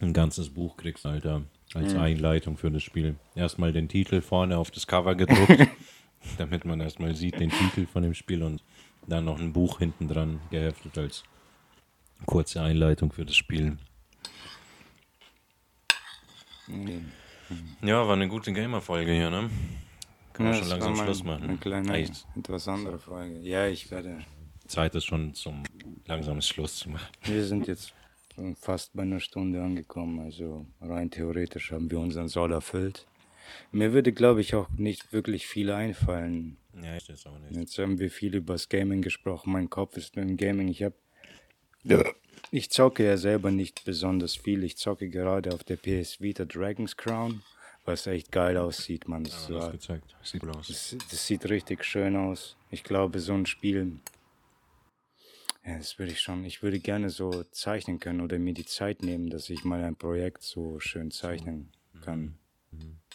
Ein ganzes Buch kriegst du, Alter, als Einleitung für das Spiel. Erstmal den Titel vorne auf das Cover gedruckt, damit man erstmal sieht den Titel von dem Spiel und dann noch ein Buch hinten dran geheftet als kurze Einleitung für das Spiel. Ja, war eine gute Gamer-Folge hier, ne? Können wir Ja, schon das langsam Schluss machen. Eine kleine, etwas andere Frage. Ja, ich werde. Zeit ist schon zum langsamen Schluss zu machen. Wir sind jetzt fast bei einer Stunde angekommen, also rein theoretisch haben wir unseren Soll erfüllt. Mir würde, glaube ich, auch nicht wirklich viel einfallen. Ja, ich jetzt auch nicht. Jetzt haben wir viel über das Gaming gesprochen. Mein Kopf ist mit dem Gaming. Ich habe, ich zocke ja selber nicht besonders viel. Ich zocke gerade auf der PS Vita Dragon's Crown, was echt geil aussieht, man. Das, Ja, war, das. Sieht cool aus. das, das sieht richtig schön aus. Ich glaube, so ein Spiel, ja, das würde ich schon. Ich würde gerne so zeichnen können oder mir die Zeit nehmen, dass ich mal ein Projekt so schön zeichnen kann.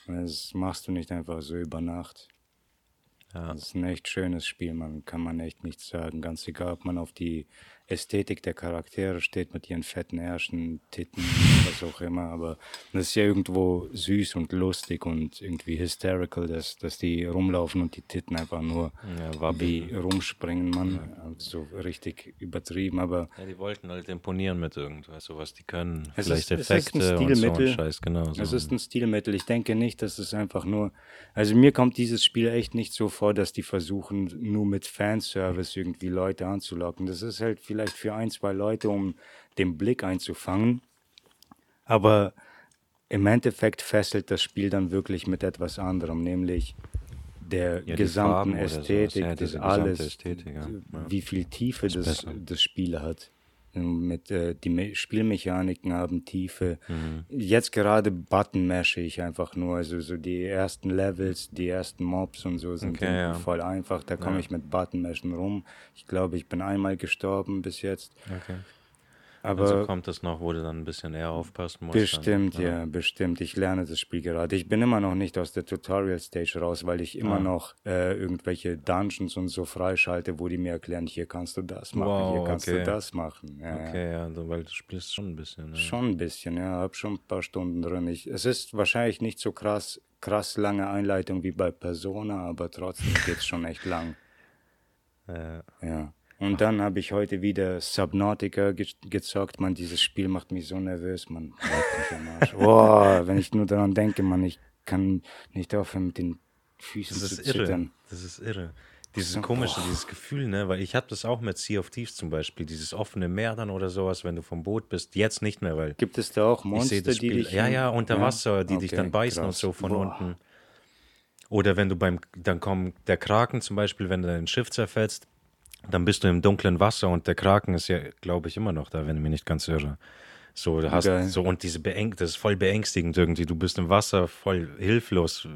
Das machst du nicht einfach so über Nacht. Ja. Das ist ein echt schönes Spiel, man kann man echt nichts sagen. Ganz egal, ob man auf die Ästhetik der Charaktere steht mit ihren fetten Ärschen, Titten, was auch immer. Aber das ist ja irgendwo süß und lustig und irgendwie hysterical, dass, dass die rumlaufen und die Titten einfach nur Ja, war wie rumspringen, man. So richtig übertrieben, aber Ja, die wollten halt imponieren mit irgendwas, so was die können. Es Vielleicht ist- es ist ein Effekte und so ein Stilmittel. Scheiß, genau. So. Es ist ein Stilmittel. Ich denke nicht, dass es einfach nur. Also mir kommt dieses Spiel echt nicht so vor, dass die versuchen, nur mit Fanservice irgendwie Leute anzulocken. Das ist halt vielleicht für ein, zwei Leute, um den Blick einzufangen. Aber im Endeffekt fesselt das Spiel dann wirklich mit etwas anderem, nämlich der die gesamten. Ästhetik, Ja, das alles, Ästhetik, ja. Ja. wie viel Tiefe das, besser. das Spiel hat. Mit, äh, die Me Spielmechaniken haben Tiefe. Mhm. Jetzt gerade Button mashe ich einfach nur. Also so die ersten Levels, die ersten Mobs und so sind Okay, ja. voll einfach. Da komme Ja. ich mit Button mashen rum. Ich glaube, ich bin einmal gestorben bis jetzt. Okay. Aber also kommt es noch, wo du dann ein bisschen eher aufpassen musst. Bestimmt, dann, ja, bestimmt. Ich lerne das Spiel gerade. Ich bin immer noch nicht aus der Tutorial Stage raus, weil ich immer Ah. noch äh, irgendwelche Dungeons und so freischalte, wo die mir erklären, hier kannst du das machen, hier Wow, kannst okay. du das machen. Ja, ja. Okay, ja, also, weil du spielst schon ein bisschen. Ne? Schon ein bisschen, ja, hab schon ein paar Stunden drin. Ich, es ist wahrscheinlich nicht so krass, krass lange Einleitung wie bei Persona, aber trotzdem geht's schon echt lang. Ja. Ja. Und dann habe ich heute wieder Subnautica ge gezockt. Man, dieses Spiel macht mich so nervös, man. leck mich am Arsch. Boah, wenn ich nur daran denke, man, ich kann nicht aufhören mit den Füßen Das zu ist irre. zittern. Das ist irre. Dieses So, komische, boah. dieses Gefühl, ne? Weil ich habe das auch mit Sea of Thieves zum Beispiel, dieses offene Meer dann oder sowas, wenn du vom Boot bist. Jetzt nicht mehr, weil Gibt es da auch Monster, die Spiel. dich... Ja, ja, unter Ja? Wasser, die dich Okay, dann beißen und krass. so von Boah. unten. Oder wenn du beim, dann kommt der Kraken zum Beispiel, wenn du dein Schiff zerfällst, dann bist du im dunklen Wasser und der Kraken ist ja, glaube ich, immer noch da, wenn ich mich nicht ganz irre. So, du hast Geil. so und diese Beeng das ist voll beängstigend irgendwie. Du bist im Wasser voll hilflos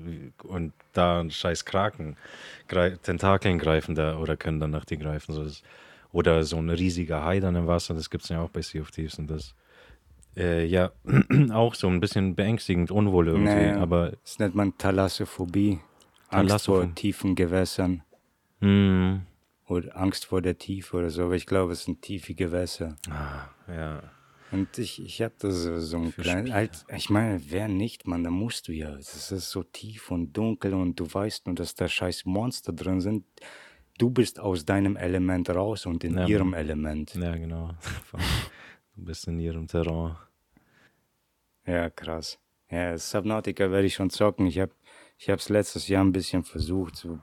und da ein scheiß Kraken, grei Tentakeln greifen da oder können dann nach dir greifen. So, das, oder so ein riesiger Hai dann im Wasser, das gibt es ja auch bei Sea of Thieves und das äh, ja auch so ein bisschen beängstigend, unwohl irgendwie, Nee, aber Das nennt man Thalassophobie. Angst vor tiefen Gewässern. hm, Oder Angst vor der Tiefe oder so. Aber ich glaube, es sind tiefe Gewässer. ah, ja. Und ich, ich habe da so, so ein kleines, halt, ich meine, wer nicht, man, da musst du ja. Es ist so tief und dunkel und du weißt nur, dass da scheiß Monster drin sind. Du bist aus deinem Element raus und in Ja, ihrem. Element. Ja, genau. Du bist in ihrem Terrain. Ja, krass. Ja, Subnautica werde ich schon zocken. Ich habe ich es letztes Jahr ein bisschen versucht, so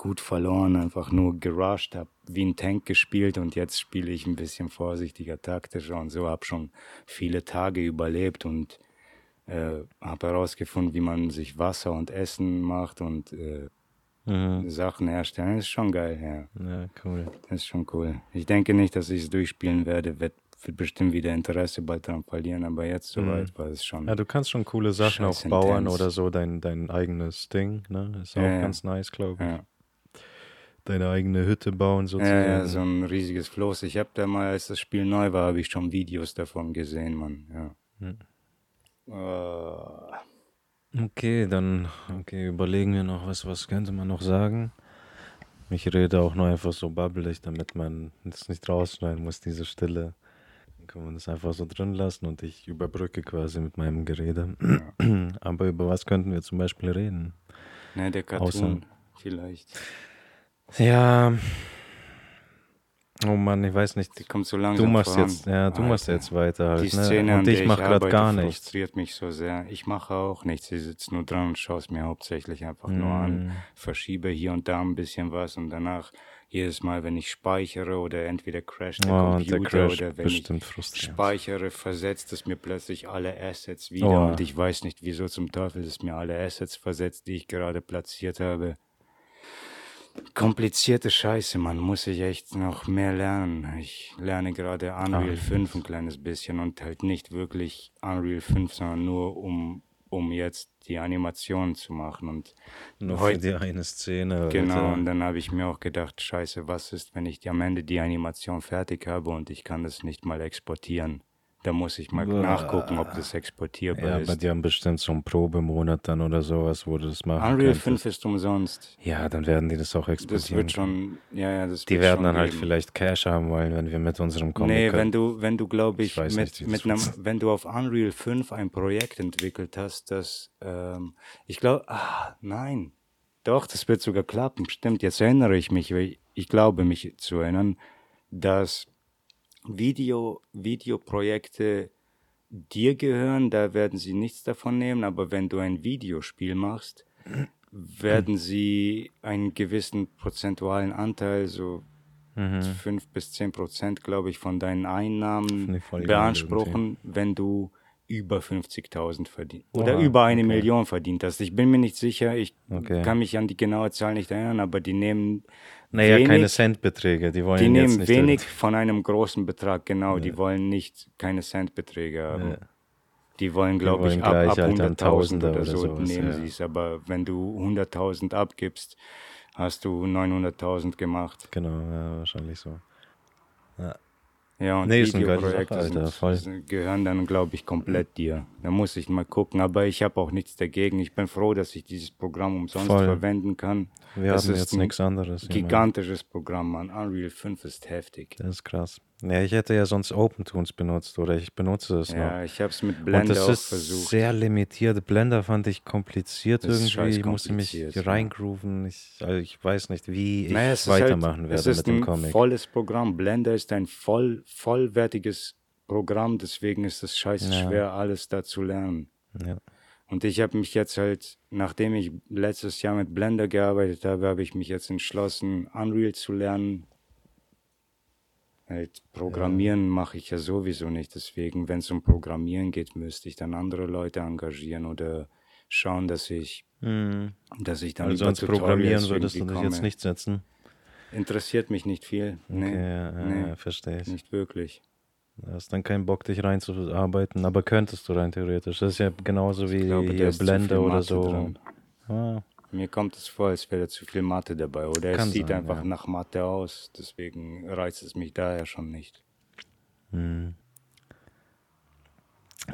gut verloren, einfach nur gerusht, habe wie ein Tank gespielt und jetzt spiele ich ein bisschen vorsichtiger, taktischer und so, habe schon viele Tage überlebt und äh, habe herausgefunden, wie man sich Wasser und Essen macht und äh, Mhm. Sachen herstellen. Das ist schon geil, ja. Ja, cool. Das ist schon cool. Ich denke nicht, dass ich es durchspielen werde, wird, wird bestimmt wieder Interesse bald daran verlieren, aber jetzt soweit war es schon. Ja, du kannst schon coole Sachen auch bauen oder so, dein, dein eigenes Ding, ne? Ist auch ja. ganz nice, glaube ich. Ja. Deine eigene Hütte bauen sozusagen. Ja, ja, so ein riesiges Floß. Ich habe da mal, als das Spiel neu war, habe ich schon Videos davon gesehen, Mann. Ja. Hm. Äh, Okay, dann okay, überlegen wir noch, was, was könnte man noch sagen? Ich rede auch nur einfach so babbelig, damit man das nicht rausschneiden muss, diese Stille. Dann kann man das einfach so drin lassen und ich überbrücke quasi mit meinem Gerede. Aber über was könnten wir zum Beispiel reden? ne, der Cartoon vielleicht. Ja. Oh Mann, ich weiß nicht. Die kommt so langsam Du machst voran. jetzt, ja, du machst Alter. jetzt weiter halt, Die Szene, ne? Und ich mach gerade gar nichts. frustriert mich so sehr. Ich mache auch nichts. Ich sitze nur dran und schaue es mir hauptsächlich einfach nur Mm. an. Verschiebe hier und da ein bisschen was und danach jedes Mal, wenn ich speichere oder entweder crasht der Oh, und der Computer Crash oder wenn bestimmt ich speichere, versetzt es mir plötzlich alle Assets wieder Oh. und ich weiß nicht, wieso zum Teufel es mir alle Assets versetzt, die ich gerade platziert habe. Komplizierte Scheiße, man muss ich echt noch mehr lernen. Ich lerne gerade Unreal Ah. 5 ein kleines bisschen und halt nicht wirklich Unreal 5, sondern nur um, um jetzt die Animationen zu machen und Nur für heute die eine Szene. Genau, Alter. und dann habe ich mir auch gedacht, scheiße, was ist, wenn ich am Ende die Animation fertig habe und ich kann das nicht mal exportieren? Da muss ich mal Boah. nachgucken, ob das exportierbar Ja, ist. aber die haben bestimmt so einen Probemonat dann oder sowas, wo du das machen Unreal könntest. 5 ist umsonst. Ja, dann werden die das auch Das exportieren. wird schon, ja, ja, das die werden dann halt geben. vielleicht Cash haben wollen, wenn wir mit unserem Comic. Nee, wenn du, wenn du, glaube Ich ich, mit, nicht, das mit einem, wenn du auf Unreal 5 ein Projekt entwickelt hast, das, ähm, ich glaube, ah, nein, doch, das wird sogar klappen, stimmt, jetzt erinnere ich mich, weil ich glaube mich zu erinnern, dass Video, Videoprojekte dir gehören, da werden sie nichts davon nehmen, aber wenn du ein Videospiel machst, werden sie einen gewissen prozentualen Anteil, so Mhm. fünf bis zehn Prozent, glaube ich, von deinen Einnahmen beanspruchen, wenn du über 50.000 verdient oder oh, über eine okay. Million verdient hast. Ich bin mir nicht sicher, ich okay. kann mich an die genaue Zahl nicht erinnern, aber die nehmen naja, wenig, keine Centbeträge, die wollen Die nehmen wenig von einem großen Betrag, genau, ja. die wollen nicht keine Centbeträge haben. Ja. Die wollen, glaube ich, ab, ab 100.000 oder, oder so sowas, nehmen ja. sie es, aber wenn du 100.000 abgibst, hast du 900.000 gemacht. Genau, ja, wahrscheinlich so. Ja. Ja, und nee, Videoprojekte sind, gehören dann, glaube ich, komplett dir. Da muss ich mal gucken. Aber ich habe auch nichts dagegen. Ich bin froh, dass ich dieses Programm umsonst Voll. verwenden kann. Wir das haben jetzt nichts anderes. Gigantisches Programm, man. Unreal 5 ist heftig. Das ist krass. Ja, ich hätte ja sonst OpenTunes benutzt oder ich benutze es noch. Ja, ich habe es mit Blender auch versucht. das ist sehr limitiert. Blender fand ich kompliziert das irgendwie. Ich musste mich ja. reingrooven. Ich, also ich weiß nicht, wie ich naja, weitermachen halt, werde mit dem Comic. Es ist ein volles Programm. Blender ist ein voll, vollwertiges Programm, deswegen ist es scheiße ja. schwer, alles da zu lernen. Ja. Und ich habe mich jetzt halt, nachdem ich letztes Jahr mit Blender gearbeitet habe, habe ich mich jetzt entschlossen, Unreal zu lernen, Halt Programmieren ja. mache ich ja sowieso nicht. Deswegen, wenn es um Programmieren geht, müsste ich dann andere Leute engagieren oder schauen, dass ich, mhm. dass ich dann also über Programmieren würdest du dich jetzt nicht setzen. Interessiert mich nicht viel. Nee, okay, ja, nee, ja, verstehe ich. Nicht wirklich. Du hast dann keinen Bock, dich reinzuarbeiten, aber könntest du rein theoretisch. Das ist ja genauso wie glaube, Blender oder so. Ah, mir kommt es vor, als wäre zu viel Mathe dabei. Oder Kann es sieht sein, einfach ja. nach Mathe aus. Deswegen reizt es mich daher schon nicht. Hm.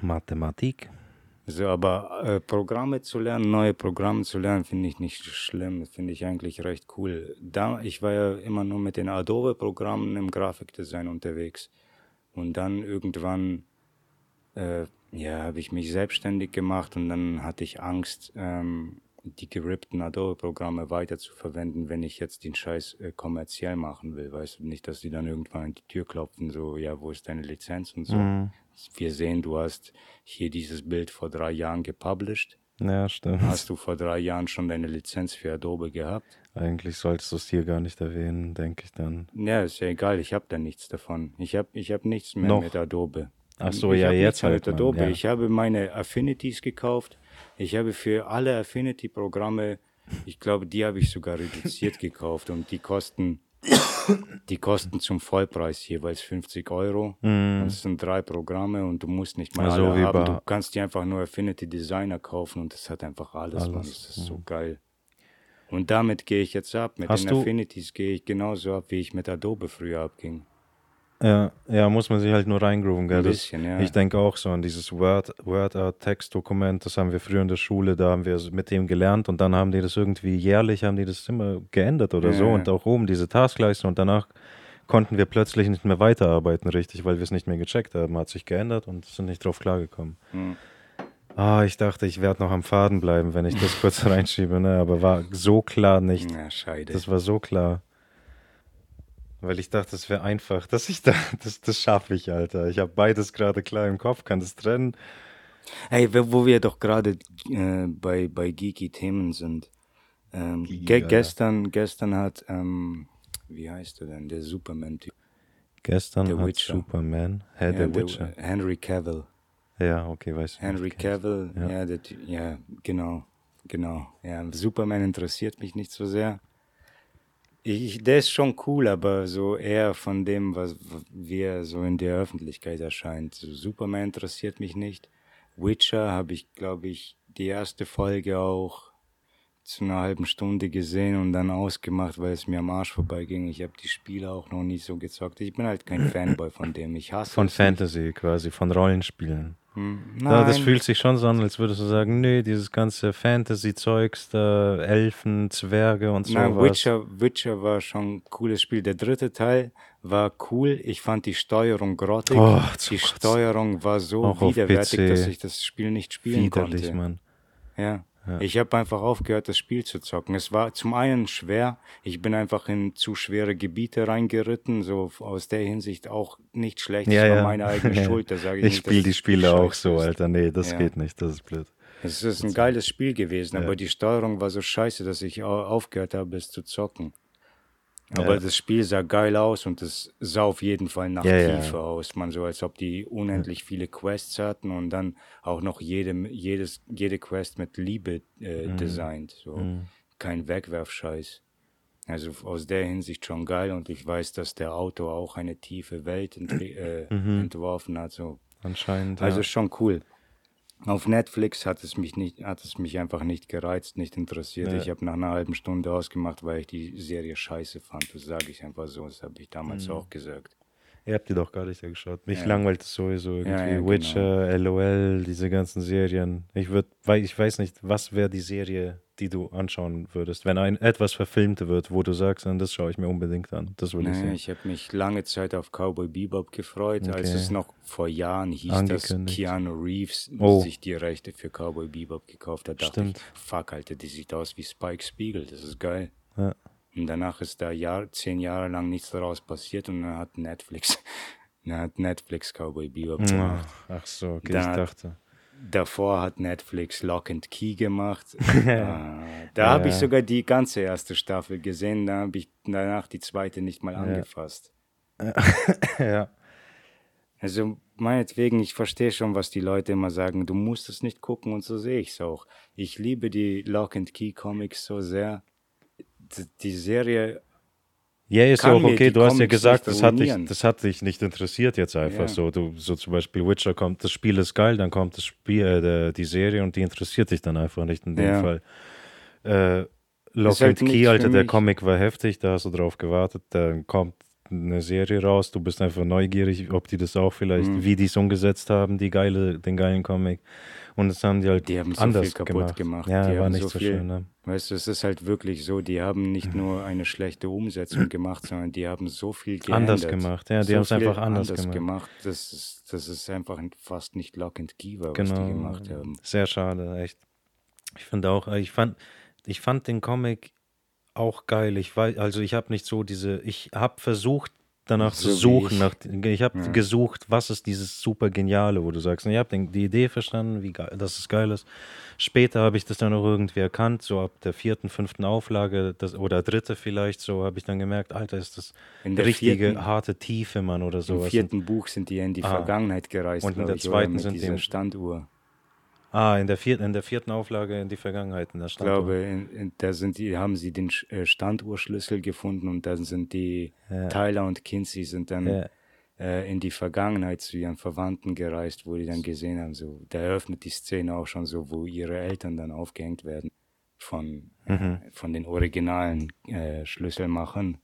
Mathematik. So, aber äh, Programme zu lernen, neue Programme zu lernen, finde ich nicht schlimm. Finde ich eigentlich recht cool. Da, ich war ja immer nur mit den Adobe-Programmen im Grafikdesign unterwegs. Und dann irgendwann äh, ja, habe ich mich selbstständig gemacht und dann hatte ich Angst, ähm, die gerippten Adobe-Programme weiter zu verwenden, wenn ich jetzt den Scheiß äh, kommerziell machen will. Weißt du nicht, dass die dann irgendwann an die Tür klopfen, so, ja, wo ist deine Lizenz und so. Mhm. Wir sehen, du hast hier dieses Bild vor drei Jahren gepublished. Ja, stimmt. Hast du vor drei Jahren schon deine Lizenz für Adobe gehabt? Eigentlich solltest du es hier gar nicht erwähnen, denke ich dann. Ja, ist ja egal, ich habe da nichts davon. Ich habe ich hab nichts mehr Noch. mit Adobe. Ach so, ich ja, jetzt halt. Adobe. Ja. Ich habe meine Affinities gekauft ich habe für alle Affinity-Programme, ich glaube, die habe ich sogar reduziert gekauft und die kosten, die kosten zum Vollpreis jeweils 50 Euro. Mm. Das sind drei Programme und du musst nicht mal also alle haben. Du kannst dir einfach nur Affinity Designer kaufen und das hat einfach alles. alles. Das ist so geil. Und damit gehe ich jetzt ab. Mit Hast den Affinities gehe ich genauso ab, wie ich mit Adobe früher abging. Ja, ja, muss man sich halt nur reingrooven, gell? Ein bisschen, das, ja. Ich denke auch so an dieses Word, Word Art Textdokument, das haben wir früher in der Schule, da haben wir mit dem gelernt und dann haben die das irgendwie jährlich, haben die das immer geändert oder ja, so und auch oben diese Taskleiste und danach konnten wir plötzlich nicht mehr weiterarbeiten richtig, weil wir es nicht mehr gecheckt haben, hat sich geändert und sind nicht drauf klargekommen. Mhm. Ah, ich dachte, ich werde noch am Faden bleiben, wenn ich das kurz reinschiebe, ne? aber war so klar nicht. Ja, scheide. Das war so klar. Weil ich dachte, das wäre einfach, dass ich da, das, das schaffe ich, Alter. Ich habe beides gerade klar im Kopf, kann das trennen. Hey, wo wir doch gerade äh, bei, bei geeky Themen sind. Ähm, ge gestern, gestern hat, ähm, wie heißt er denn, der Superman-Typ? Gestern der hat Witcher. Superman, hey, ja, der Witcher. Henry Cavill. Ja, okay, weiß ich. Henry Cavill, ja, ja, der, ja, genau, genau. Ja, Superman interessiert mich nicht so sehr. Ich, der ist schon cool, aber so eher von dem, was wie er so in der Öffentlichkeit erscheint. So Superman interessiert mich nicht. Witcher habe ich, glaube ich, die erste Folge auch zu einer halben Stunde gesehen und dann ausgemacht, weil es mir am Arsch vorbeiging. Ich habe die Spiele auch noch nie so gezockt. Ich bin halt kein Fanboy von dem. Ich hasse Von Fantasy nicht. quasi, von Rollenspielen. Ja, das fühlt sich schon so an, als würdest du sagen, nee, dieses ganze Fantasy-Zeugs, da Elfen, Zwerge und so. Nein, Witcher, Witcher war schon ein cooles Spiel. Der dritte Teil war cool. Ich fand die Steuerung grottig. Oh, die Steuerung war so widerwärtig, dass ich das Spiel nicht spielen Widerlich, konnte. Mann. Ja. Ja. Ich habe einfach aufgehört, das Spiel zu zocken. Es war zum einen schwer. Ich bin einfach in zu schwere Gebiete reingeritten, so aus der Hinsicht auch nicht schlecht. Ja, das war ja. meine eigene Schuld, da sage ich, ich spiele die Spiele auch so, Alter. Nee, das geht nicht, das ist blöd. Es ist ein geiles Spiel gewesen, aber die Steuerung war so scheiße, dass ich aufgehört habe, es zu zocken. Aber Ja. das Spiel sah geil aus und es sah auf jeden Fall nach Ja, ja. Tiefe aus. Man so, als ob die unendlich viele Quests hatten und dann auch noch jede, jedes, jede Quest mit Liebe äh, Mhm. designt. So kein Wegwerfscheiß. Also aus der Hinsicht schon geil und ich weiß, dass der Autor auch eine tiefe Welt äh, entworfen hat. So. Anscheinend. Also Mhm. ja. schon cool. Auf Netflix hat es mich nicht, hat es mich einfach nicht gereizt, nicht interessiert. Ja. Ich habe nach einer halben Stunde ausgemacht, weil ich die Serie scheiße fand. Das sage ich einfach so. Das habe ich damals Mhm. auch gesagt. Ihr habt die doch gar nicht geschaut. Mich Ja. langweilt es sowieso irgendwie. Ja, ja, genau. Witcher, LOL, diese ganzen Serien. Ich würde, weil ich weiß nicht, was wäre die Serie, die du anschauen würdest, wenn ein etwas verfilmt wird, wo du sagst, dann das schaue ich mir unbedingt an. Das will ich Nee, sehen. ich habe mich lange Zeit auf Cowboy Bebop gefreut, als Okay. es noch vor Jahren hieß, dass. Keanu Reeves Oh. sich die Rechte für Cowboy Bebop gekauft hat. Dachte Stimmt. ich, fuck, Alter, die sieht aus wie Spike Spiegel, das ist geil. Ja. Und danach ist da Jahr, zehn Jahre lang nichts daraus passiert und dann hat Netflix, dann hat Netflix Cowboy Bebop gemacht. Ach, so, okay, ich dachte. Davor hat Netflix Lock and Key gemacht. Ah, da habe ich Ja. sogar die ganze erste Staffel gesehen, da habe ich danach die zweite nicht mal angefasst. ja. Also meinetwegen, ich verstehe schon, was die Leute immer sagen, du musst es nicht gucken und so sehe ich es auch. Ich liebe die Lock and Key Comics so sehr. Die Serie, Ja, ist ja auch okay. Du hast ja gesagt, das hat, dich, das hat dich nicht interessiert jetzt einfach Ja. so. Du, so zum Beispiel Witcher kommt, das Spiel ist geil, dann kommt das Spiel, äh, die Serie und die interessiert dich dann einfach nicht in dem Ja. Fall. Äh, Lock Ist halt Key, Alter, der. Comic war heftig, da hast du drauf gewartet, dann kommt eine Serie raus, du bist einfach neugierig, ob die das auch vielleicht, Mhm. wie die es umgesetzt haben, die geile, den geilen Comic. Und das haben die halt Die haben so anders viel kaputt gemacht. gemacht. Ja, Die war nicht so so, schön. Ne? weißt du, es ist halt wirklich so, die haben nicht nur eine schlechte Umsetzung gemacht, sondern die haben so viel geändert. Anders gemacht, ja, die so haben es einfach anders gemacht. gemacht. Das ist, das ist einfach fast nicht Lock and Key war, was Genau. die gemacht haben. Sehr schade, echt. Ich finde auch, ich fand, ich fand den Comic auch geil. Ich weiß, also ich habe nicht so diese, ich habe versucht danach So zu suchen, ich. nach, ich habe Ja. gesucht, was ist dieses super geniale, wo du sagst, ich habe die Idee verstanden, wie geil, dass es geil ist. Später habe ich das dann auch irgendwie erkannt, so ab der vierten, fünften Auflage das, oder dritte vielleicht, so habe ich dann gemerkt, Alter, ist das richtige vierten- harte Tiefe, Mann, oder Im sowas. vierten Buch sind die in die Ah. Vergangenheit gereist. Und in der ich, zweiten sind die im- Standuhr. Ah, in der vierten, in der vierten Auflage in die Vergangenheit, in der Ich glaube, in, in, da sind die, haben sie den äh, Standuhrschlüssel gefunden und dann sind die Ja. Tyler und Kinsey sind dann Ja. äh, in die Vergangenheit zu ihren Verwandten gereist, wo die dann gesehen haben, so, da eröffnet die Szene auch schon so, wo ihre Eltern dann aufgehängt werden von, Mhm. äh, von den originalen äh, Schlüsselmachern.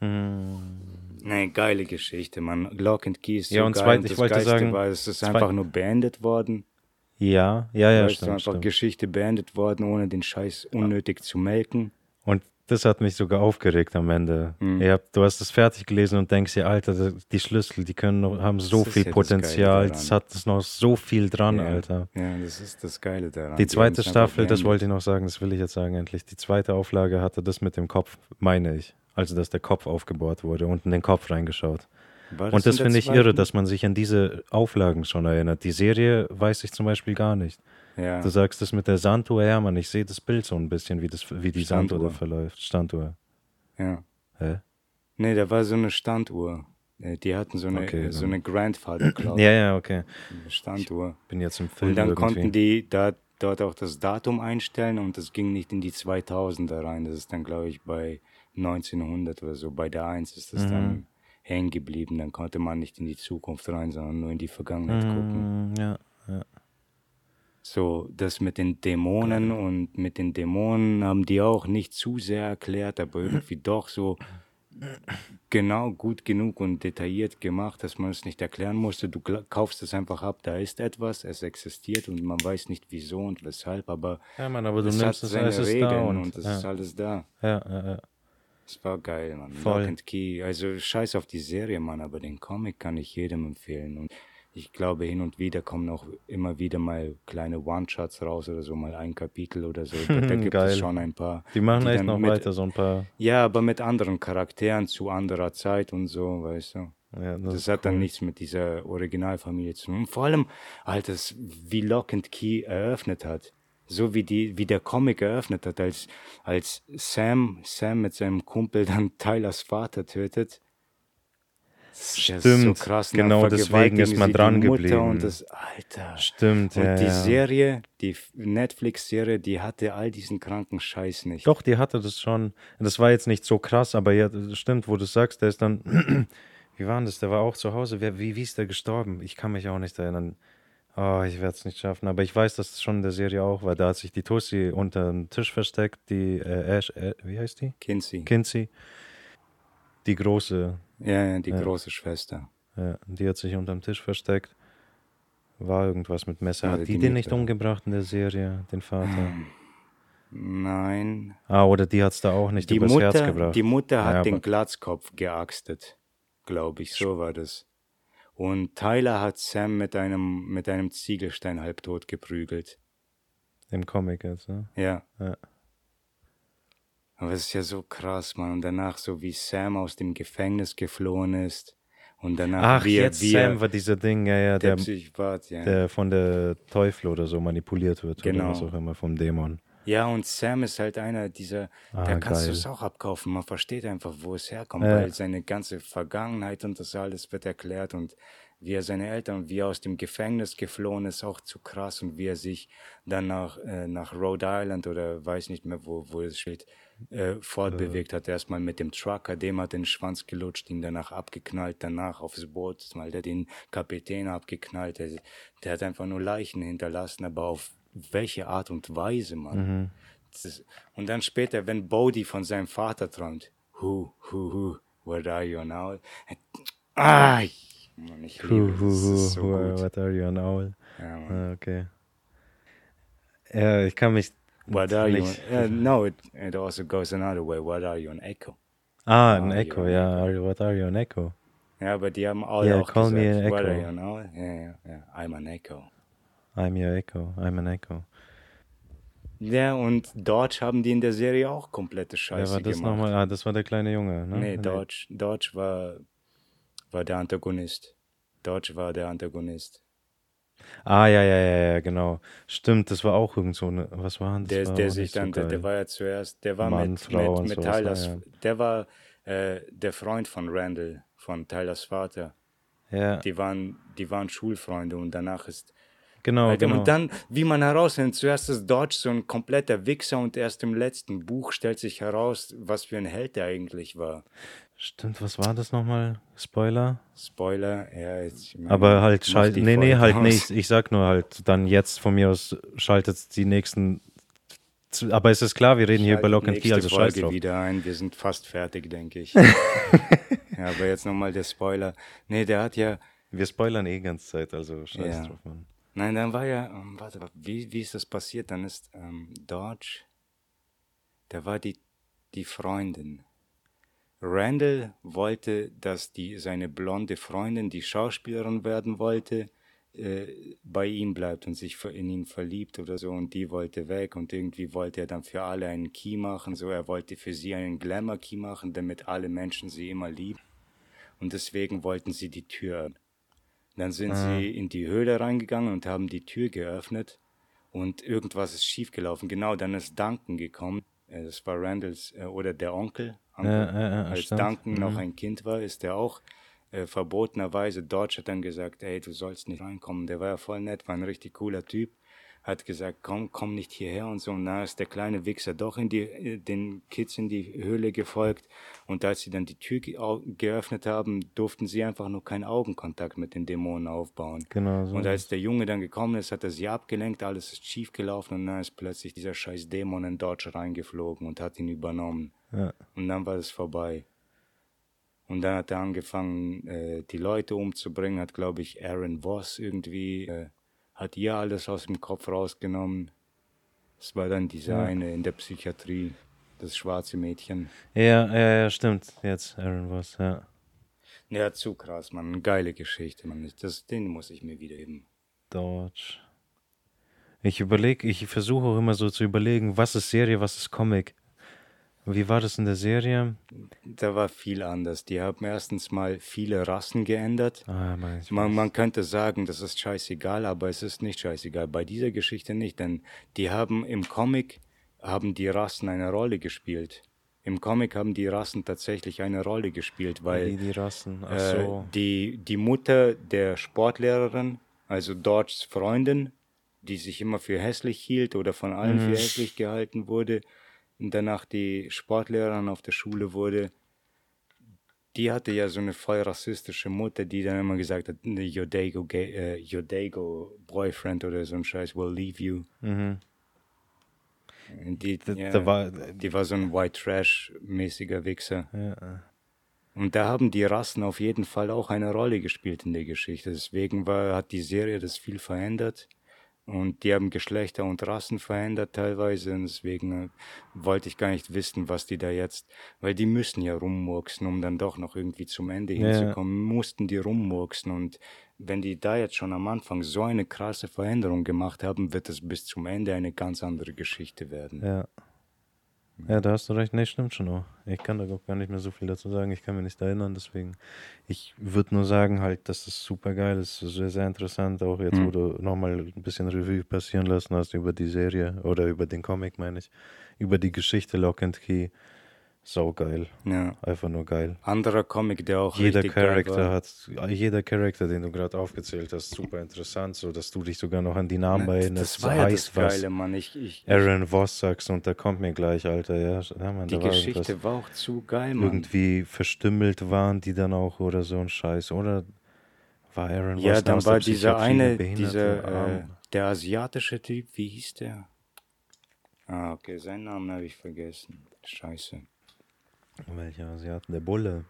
Mhm. Geile Geschichte, man. Lock and Key ist so Ja, und geil. zweit- und ich das wollte Geilste sagen, war, es ist einfach nur beendet worden. Ja, ja, ja, weißt du, stimmt, einfach stimmt. Geschichte beendet worden, ohne den Scheiß unnötig zu melken. Und das hat mich sogar aufgeregt am Ende. Mhm. Ihr habt, du hast es fertig gelesen und denkst dir, Alter, die Schlüssel, die können noch, haben so ist viel ja das Geile Potenzial. Es hat es noch so viel dran, Ja. Alter. Ja, das ist das Geile daran. Die zweite einfach Staffel, das wollte ich noch sagen, das will ich jetzt sagen endlich. Die zweite Auflage hatte das mit dem Kopf, meine ich. Also, dass der Kopf aufgebohrt wurde und in den Kopf reingeschaut. Und das finde ich irre, dass man sich an diese Auflagen schon erinnert. Die Serie weiß ich zum Beispiel gar nicht. Ja, Du sagst das mit der Sanduhr, ja, Mann, ich sehe das Bild so ein bisschen, wie, das, wie die Sanduhr da verläuft. Standuhr. ja. Hä? Nee, da war so eine Standuhr. Äh, Die hatten so eine, Okay, äh, so eine Grandfather Clock. Ja, ja, okay. eine Standuhr. Bin jetzt im Film Und dann irgendwie. konnten die da, dort auch das Datum einstellen und das ging nicht in die 2000er rein. Das ist dann, glaube ich, bei 1900 oder so. Bei der 1 ist das Mhm. dann hängen geblieben. Dann konnte man nicht in die Zukunft rein, sondern nur in die Vergangenheit gucken. Mm, ja, ja. So, das mit den Dämonen und mit den Dämonen haben die auch nicht zu sehr erklärt, aber irgendwie doch so genau gut genug und detailliert gemacht, dass man es nicht erklären musste. Du kaufst es einfach ab, da ist etwas, es existiert und man weiß nicht wieso und weshalb, aber ja, Mann, aber du es hat nimmst es, seine es Regeln da und, und, es ja, ist alles da. ja, ja, ja. Es war geil, Mann. Voll. Lock and Key. Also scheiß auf die Serie, Mann, aber den Comic kann ich jedem empfehlen. Und ich glaube, hin und wieder kommen auch immer wieder mal kleine One-Shots raus oder so, mal ein Kapitel oder so. Da, da gibt Geil. es schon ein paar. Die machen echt dann noch mit, weiter, so ein paar. Ja, aber mit anderen Charakteren zu anderer Zeit und so, weißt du. Ja, das Das, hat dann cool. nichts mit dieser Originalfamilie zu tun. Und vor allem, das- wie Lock and Key eröffnet hat. So wie, die, wie der Comic eröffnet hat, als, als Sam, Sam mit seinem Kumpel dann Tylers Vater tötet. Stimmt, so krass, genau deswegen ist man dran geblieben. Und das, Alter. Stimmt, Und ja, die ja. Serie, die Netflix-Serie, die hatte all diesen kranken Scheiß nicht. Doch, die hatte das schon. Das war jetzt nicht so krass, aber ja, das stimmt, wo du sagst, der ist dann, wie war das? Der war auch zu Hause. Wer, wie, wie ist der gestorben? Ich kann mich auch nicht erinnern. Oh, ich werde es nicht schaffen. Aber ich weiß, dass es schon in der Serie auch war. Da hat sich die Tussi unter dem Tisch versteckt, die äh, Ash, äh, wie heißt die? Kinsey. Kinsey. Die große. Ja, ja die ja. große Schwester. Ja, die hat sich unter dem Tisch versteckt. War irgendwas mit Messer. Hat die, die den nicht umgebracht in der Serie, den Vater? Nein. Ah, oder die hat es da auch nicht die übers Mutter, Herz gebracht. Die Mutter hat ja, den Glatzkopf geaxtet, glaube ich. So war das. Und Tyler hat Sam mit einem, mit einem Ziegelstein halbtot geprügelt. Im Comic jetzt, ne? Ja. ja. Aber es ist ja so krass, Mann. Und danach, so wie Sam aus dem Gefängnis geflohen ist. Und danach, Ach, wie jetzt wie Sam war dieser Ding, ja, ja, der, der, Psychopath, ja. der von der Teufel oder so manipuliert wird. Genau. Oder was auch immer, vom Dämon. Ja, und Sam ist halt einer dieser, Ah, da kannst du es auch abkaufen. Man versteht einfach, wo es herkommt, Ja. weil seine ganze Vergangenheit und das alles wird erklärt und wie er seine Eltern, wie er aus dem Gefängnis geflohen ist, auch zu krass und wie er sich dann nach, äh, nach Rhode Island oder weiß nicht mehr, wo, wo es steht, äh, fortbewegt hat. Erstmal mit dem Trucker, dem hat den Schwanz gelutscht, ihn danach abgeknallt, danach aufs Boot, mal der den Kapitän abgeknallt. Der, der hat einfach nur Leichen hinterlassen, aber auf welche Art und Weise, Mann. Mhm. Ist, und dann später, wenn Bodhi von seinem Vater träumt, who, who, who, where are you now? Ah, Mann, ich Hu, liebe hu. Das ist so hu, what are you, an Owl? Ja, Mann. Ah, okay. Ja, ich kann mich What are you? Uh, no, it, it also goes another way. What are you, an echo? Ah, Echo, an ja. Echo? Are you, what are you, an Echo? Ja, aber die haben alle Yeah, auch call gesagt, me an what are echo. you, an owl? Ja, ja, ja, I'm an echo. I'm your Echo, I'm an Echo. Ja, und Dodge haben die in der Serie auch komplette Scheiße war das gemacht. nochmal? Ah, das war der kleine Junge, ne? Nee, Dodge, Dodge war, war der Antagonist. Dodge war der Antagonist. Ah, ja, ja, ja, ja, genau. Stimmt, das war auch irgend so eine, was war das? Der, war der sich nicht so dann, der, der war ja zuerst, der war Mann, mit, Frau mit, mit ja, Tylers, ja. der war äh, der Freund von Randall, von Tylers Vater. Ja, Die waren, die waren Schulfreunde und danach ist genau, Alter, genau. Und dann, wie man herausfindet, zuerst ist Dodge so ein kompletter Wichser und erst im letzten Buch stellt sich heraus, was für ein Held er eigentlich war. Stimmt, was war das nochmal? Spoiler? Spoiler, ja, jetzt. ich meine, Aber halt schalt. die Nee, nee, halt nicht. Ich sag nur halt, dann jetzt von mir aus schaltet die nächsten. Aber es ist klar, wir reden hier über Lock and Key, also scheiß Folge drauf. wieder ein, wir sind fast fertig, denke ich. ja, aber jetzt nochmal der Spoiler. Nee, der hat ja, Wir spoilern eh ganze Zeit, also scheiß Ja. drauf, Mann. Nein, dann war ja, ähm, warte, wie, wie ist das passiert? Dann ist ähm, Dodge, da war die, die Freundin. Randall wollte, dass die, seine blonde Freundin, die Schauspielerin werden wollte, äh, bei ihm bleibt und sich in ihn verliebt oder so und die wollte weg und irgendwie wollte er dann für alle einen Key machen, so er wollte für sie einen Glamour-Key machen, damit alle Menschen sie immer lieben und deswegen wollten sie die Tür öffnen. Dann sind sie in die Höhle reingegangen und haben die Tür geöffnet und irgendwas ist schiefgelaufen. Genau, dann ist Duncan gekommen. Äh, Das war Randalls äh, oder der Onkel. Onkel. Ja, ja, ja, Als stimmt. Duncan noch Mhm. ein Kind war, ist er auch äh, verbotenerweise. Dodge hat dann gesagt, ey, du sollst nicht reinkommen. Der war ja voll nett, war ein richtig cooler Typ. Hat gesagt, komm, komm nicht hierher und so. Und dann ist der kleine Wichser doch in die, äh, den Kids in die Höhle gefolgt. Und als sie dann die Tür geöffnet haben, durften sie einfach nur keinen Augenkontakt mit den Dämonen aufbauen. Genau so. Und als der Junge dann gekommen ist, hat er sie abgelenkt, alles ist schief gelaufen und dann ist plötzlich dieser scheiß Dämon in Dodge reingeflogen und hat ihn übernommen. Ja. Und dann war es vorbei. Und dann hat er angefangen, äh, die Leute umzubringen, hat, glaube ich, Aaron Voss irgendwie, äh, hat ihr alles aus dem Kopf rausgenommen. Das war dann diese Ja. eine in der Psychiatrie, das schwarze Mädchen. ja, ja, ja, stimmt. Jetzt, Aaron was, ja. Ja, zu krass, Mann. Geile Geschichte, Mann. Das, den muss ich mir wieder eben. Dodge. Ich überlege, ich versuche auch immer so zu überlegen, was ist Serie, was ist Comic. Wie war das in der Serie? Da war viel anders. Die haben erstens mal viele Rassen geändert. Ah, man, man könnte sagen, das ist scheißegal, aber es ist nicht scheißegal. Bei dieser Geschichte nicht, denn die haben im Comic haben die Rassen eine Rolle gespielt. Im Comic haben die Rassen tatsächlich eine Rolle gespielt, weil Wie die Rassen? Ach äh, so. die, die Mutter der Sportlehrerin, also Dodges Freundin, die sich immer für hässlich hielt oder von allen für hässlich gehalten wurde und danach die Sportlehrerin auf der Schule wurde, die hatte ja so eine voll rassistische Mutter, die dann immer gesagt hat, your Dago, äh, your Dago boyfriend oder so ein Scheiß will leave you. Mhm. Die, Da, ja, da war, die war so ein White Trash-mäßiger Wichser. ja, Und da haben die Rassen auf jeden Fall auch eine Rolle gespielt in der Geschichte. Deswegen war, hat die Serie das viel verändert. Und die haben Geschlechter und Rassen verändert teilweise. Und deswegen äh, wollte ich gar nicht wissen, was die da jetzt, weil die müssen ja rummurksen, um dann doch noch irgendwie zum Ende Ja. hinzukommen. Mussten die rummurksen. Und wenn die da jetzt schon am Anfang so eine krasse Veränderung gemacht haben, wird es bis zum Ende eine ganz andere Geschichte werden. ja. Ja, da hast du recht. Nee, stimmt schon auch. Ich kann da gar nicht mehr so viel dazu sagen. Ich kann mich nicht erinnern, deswegen. Ich würde nur sagen halt, dass das super geil ist. Sehr, sehr interessant, auch jetzt, wo du nochmal ein bisschen Revue passieren lassen hast über die Serie oder über den Comic, meine ich. Über die Geschichte Lock and Key. Sau geil. Ja. Einfach nur geil. Anderer Comic, der auch Jeder Charakter war. hat, jeder Charakter, den du gerade aufgezählt hast, super interessant, so dass du dich sogar noch an die Namen Ne, erinnerst. das so war ja das heißt was. Geile, Mann. Ich, ich, Aaron Voss sagst und da kommt mir gleich, Alter, ja, ja Mann, die war Geschichte irgendwas. war auch zu geil, Mann. Irgendwie verstümmelt waren die dann auch oder so ein Scheiß, oder? War Aaron Ja, Voss dann war dieser eine, dieser, äh, Arm? der asiatische Typ, wie hieß der? Ah, okay, seinen Namen habe ich vergessen. Scheiße. Welcher Asiaten? Der Bulle.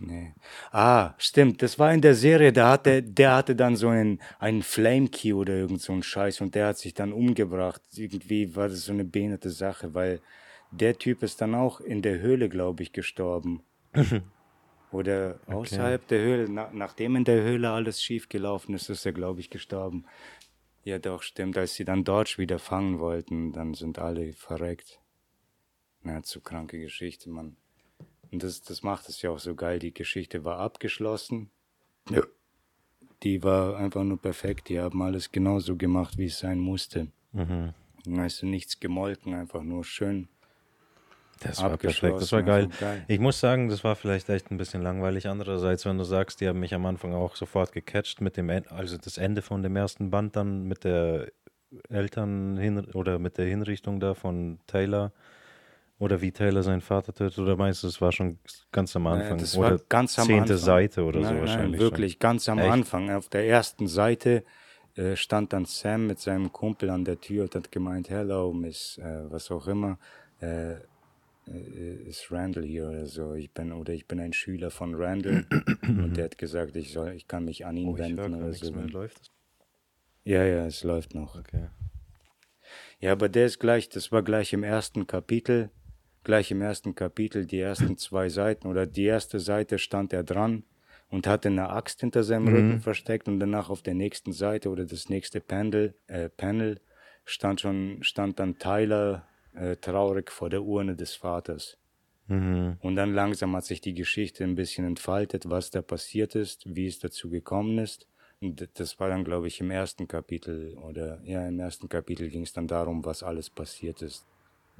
Nee. Ah, stimmt, das war in der Serie, da hatte, der hatte dann so einen, einen Flame Key oder irgend so einen Scheiß und der hat sich dann umgebracht. Irgendwie war das so eine behinderte Sache, weil der Typ ist dann auch in der Höhle, glaube ich, gestorben. Oder außerhalb der Höhle. Na, nachdem in der Höhle alles schief gelaufen ist, ist er, glaube ich, gestorben. Ja, doch, stimmt. Als sie dann Dodge wieder fangen wollten, dann sind alle verreckt. Na, zu kranke Geschichte, Mann. Und das, das macht es ja auch so geil. Die Geschichte war abgeschlossen. Ja. Die war einfach nur perfekt. Die haben alles genauso gemacht, wie es sein musste. Mhm. Weißt du, nichts gemolken, einfach nur schön. Das war perfekt, das war geil. Ich muss sagen, das war vielleicht echt ein bisschen langweilig. Andererseits, wenn du sagst, die haben mich am Anfang auch sofort gecatcht mit dem, En- also das Ende von dem ersten Band dann mit der Eltern hin oder mit der Hinrichtung da von Taylor oder wie Taylor seinen Vater tötet oder meinst du, es war schon ganz am Anfang das oder war ganz am zehnte Anfang. Seite oder so nein, wahrscheinlich. Nein, wirklich, ganz am Echt? Anfang. Auf der ersten Seite äh, stand dann Sam mit seinem Kumpel an der Tür und hat gemeint, hello, Miss, äh, was auch immer, äh, äh, ist Randall hier oder so. Ich bin, oder ich bin ein Schüler von Randall. und der hat gesagt, ich soll, ich kann mich an ihn schon. Oh, wenden oder so. mehr. Läuft es? Ja, ja, es läuft noch. Okay. Ja, aber der ist gleich, das war gleich im ersten Kapitel, gleich im ersten Kapitel, die ersten zwei Seiten oder die erste Seite stand er dran und hatte eine Axt hinter seinem Rücken versteckt und danach auf der nächsten Seite oder das nächste Panel, äh, Panel stand schon, stand dann Tyler äh, traurig vor der Urne des Vaters. Mhm. Und dann langsam hat sich die Geschichte ein bisschen entfaltet, was da passiert ist, wie es dazu gekommen ist. Und das war dann, glaube ich, im ersten Kapitel oder ja, im ersten Kapitel ging es dann darum, was alles passiert ist.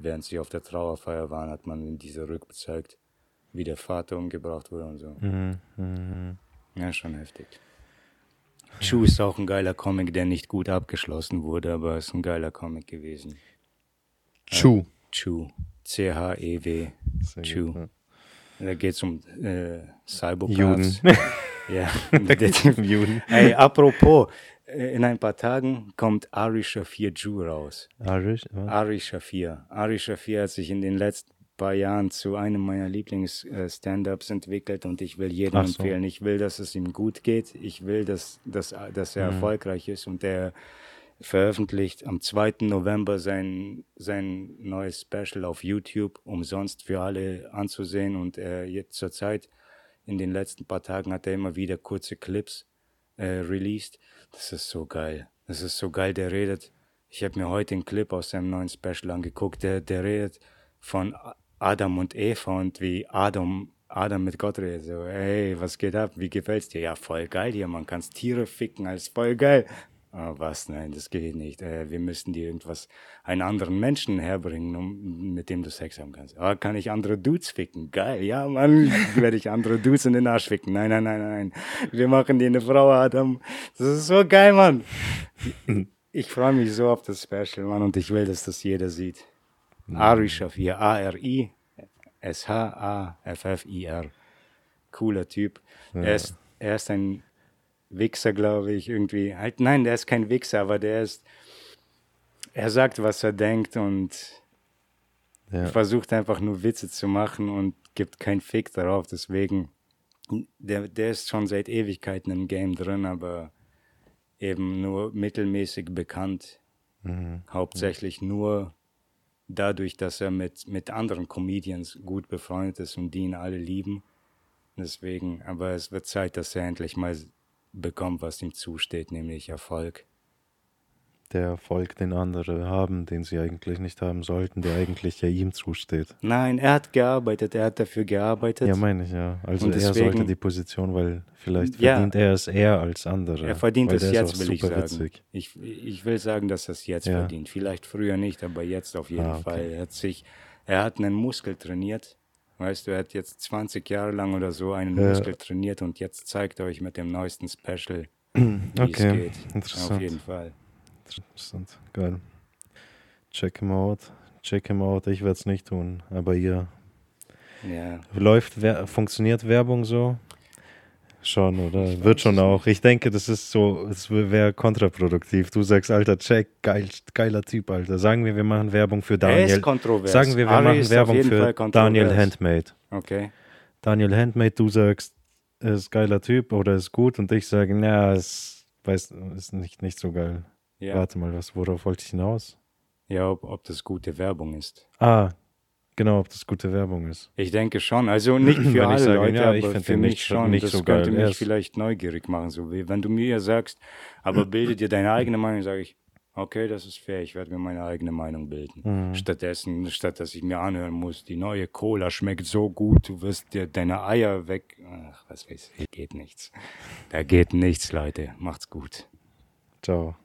Während sie auf der Trauerfeier waren, hat man in dieser Rück gezeigt, wie der Vater umgebracht wurde und so. Mhm. Mhm. Ja, schon heftig. Chew ist auch ein geiler Comic, der nicht gut abgeschlossen wurde, aber ist ein geiler Comic gewesen. Chu. Chew. C-H-E-W. Ja. Da geht es um äh, Cyberparts. Juden. Ja. Juden. Ey, apropos, in ein paar Tagen kommt Ari Shafir Jew raus. Irish? was? Ari Shafir. Ari Shafir hat sich in den letzten paar Jahren zu einem meiner Lieblings-Stand-Ups entwickelt und ich will jedem so. empfehlen. Ich will, dass es ihm gut geht. Ich will, dass, dass, dass Mhm. er erfolgreich ist und er veröffentlicht am 2. November sein, sein neues Special auf YouTube, umsonst für alle anzusehen. Und äh, jetzt zur Zeit, in den letzten paar Tagen, hat er immer wieder kurze Clips äh, released. Das ist so geil. Das ist so geil. Der redet. Ich habe mir heute einen Clip aus seinem neuen Special angeguckt. Der, der redet von Adam und Eva und wie Adam, Adam mit Gott redet. So, hey, was geht ab? Wie gefällt's dir? Ja, voll geil hier, man kann's Tiere ficken, alles voll geil. Ah, was? Nein, das geht nicht. Äh, wir müssen dir irgendwas, einen anderen Menschen herbringen, um, mit dem du Sex haben kannst. Ah, kann ich andere Dudes ficken? Geil, ja, Mann, werde ich andere Dudes in den Arsch ficken. Nein, nein, nein, nein. Wir machen dir eine Frau, Adam. Das ist so geil, Mann. Ich freue mich so auf das Special, Mann, und ich will, dass das jeder sieht. Ari Shafir, A-R-I, S-H-A-F-F-I-R. Cooler Typ. Er, ist, er ist ein Wichser, glaube ich, irgendwie. Halt, nein, der ist kein Wichser, aber der ist. Er sagt, was er denkt und Ja. versucht einfach nur Witze zu machen und gibt keinen Fick darauf. Deswegen, der, der ist schon seit Ewigkeiten im Game drin, aber eben nur mittelmäßig bekannt. Mhm. Hauptsächlich nur dadurch, dass er mit, mit anderen Comedians gut befreundet ist und die ihn alle lieben. Deswegen, aber es wird Zeit, dass er endlich mal bekommt, was ihm zusteht, nämlich Erfolg. Der Erfolg, den andere haben, den sie eigentlich nicht haben sollten, der eigentlich ja ihm zusteht. Nein, er hat gearbeitet, er hat dafür gearbeitet. Ja, meine ich ja. Also Und er deswegen- sollte die Position, weil vielleicht Ja. verdient er es eher als andere. er verdient es jetzt, will ich sagen. witzig. Ich, ich will sagen, dass er es jetzt Ja. verdient. Vielleicht früher nicht, aber jetzt auf jeden Ah, okay. Fall. Er hat sich, er hat einen Muskel trainiert. Weißt du, er hat jetzt 20 Jahre lang oder so einen Ja. Muskel trainiert und jetzt zeigt er euch mit dem neuesten Special, wie Okay, es geht. interessant. Auf jeden Fall. Interessant, geil. Check him out. Check him out. Ich werde es nicht tun, aber ihr. Ja. Läuft, wer funktioniert Werbung so? Schon, oder? Ich Wird schon auch. Ich denke, das ist so, es wäre kontraproduktiv. Du sagst, Alter, check, geil, geiler Typ, Alter. Sagen wir, wir machen Werbung für Er Daniel. ist kontrovers. Sagen wir, wir Ari machen Werbung für. Daniel Handmade. Okay. Daniel Handmade, du sagst, er ist geiler Typ oder ist gut und ich sage, na, es weiß, ist nicht, nicht so geil. Ja, Warte mal, was, worauf wollte ich hinaus? ja ob, ob das gute Werbung ist. Ah, genau, ob das gute Werbung ist. Ich denke schon. Also nicht für alle sage, Leute, ja, ich aber für mich nicht- schon. nicht das so könnte geil. Mich vielleicht neugierig machen. So wie wenn du mir sagst, aber bilde dir deine eigene Meinung, sage ich, okay, das ist fair, ich werde mir meine eigene Meinung bilden. Mhm. Stattdessen, statt dass ich mir anhören muss, die neue Cola schmeckt so gut, du wirst dir deine Eier weg. Ach, was weiß ich, geht nichts. Da geht nichts, Leute. Macht's gut. Ciao.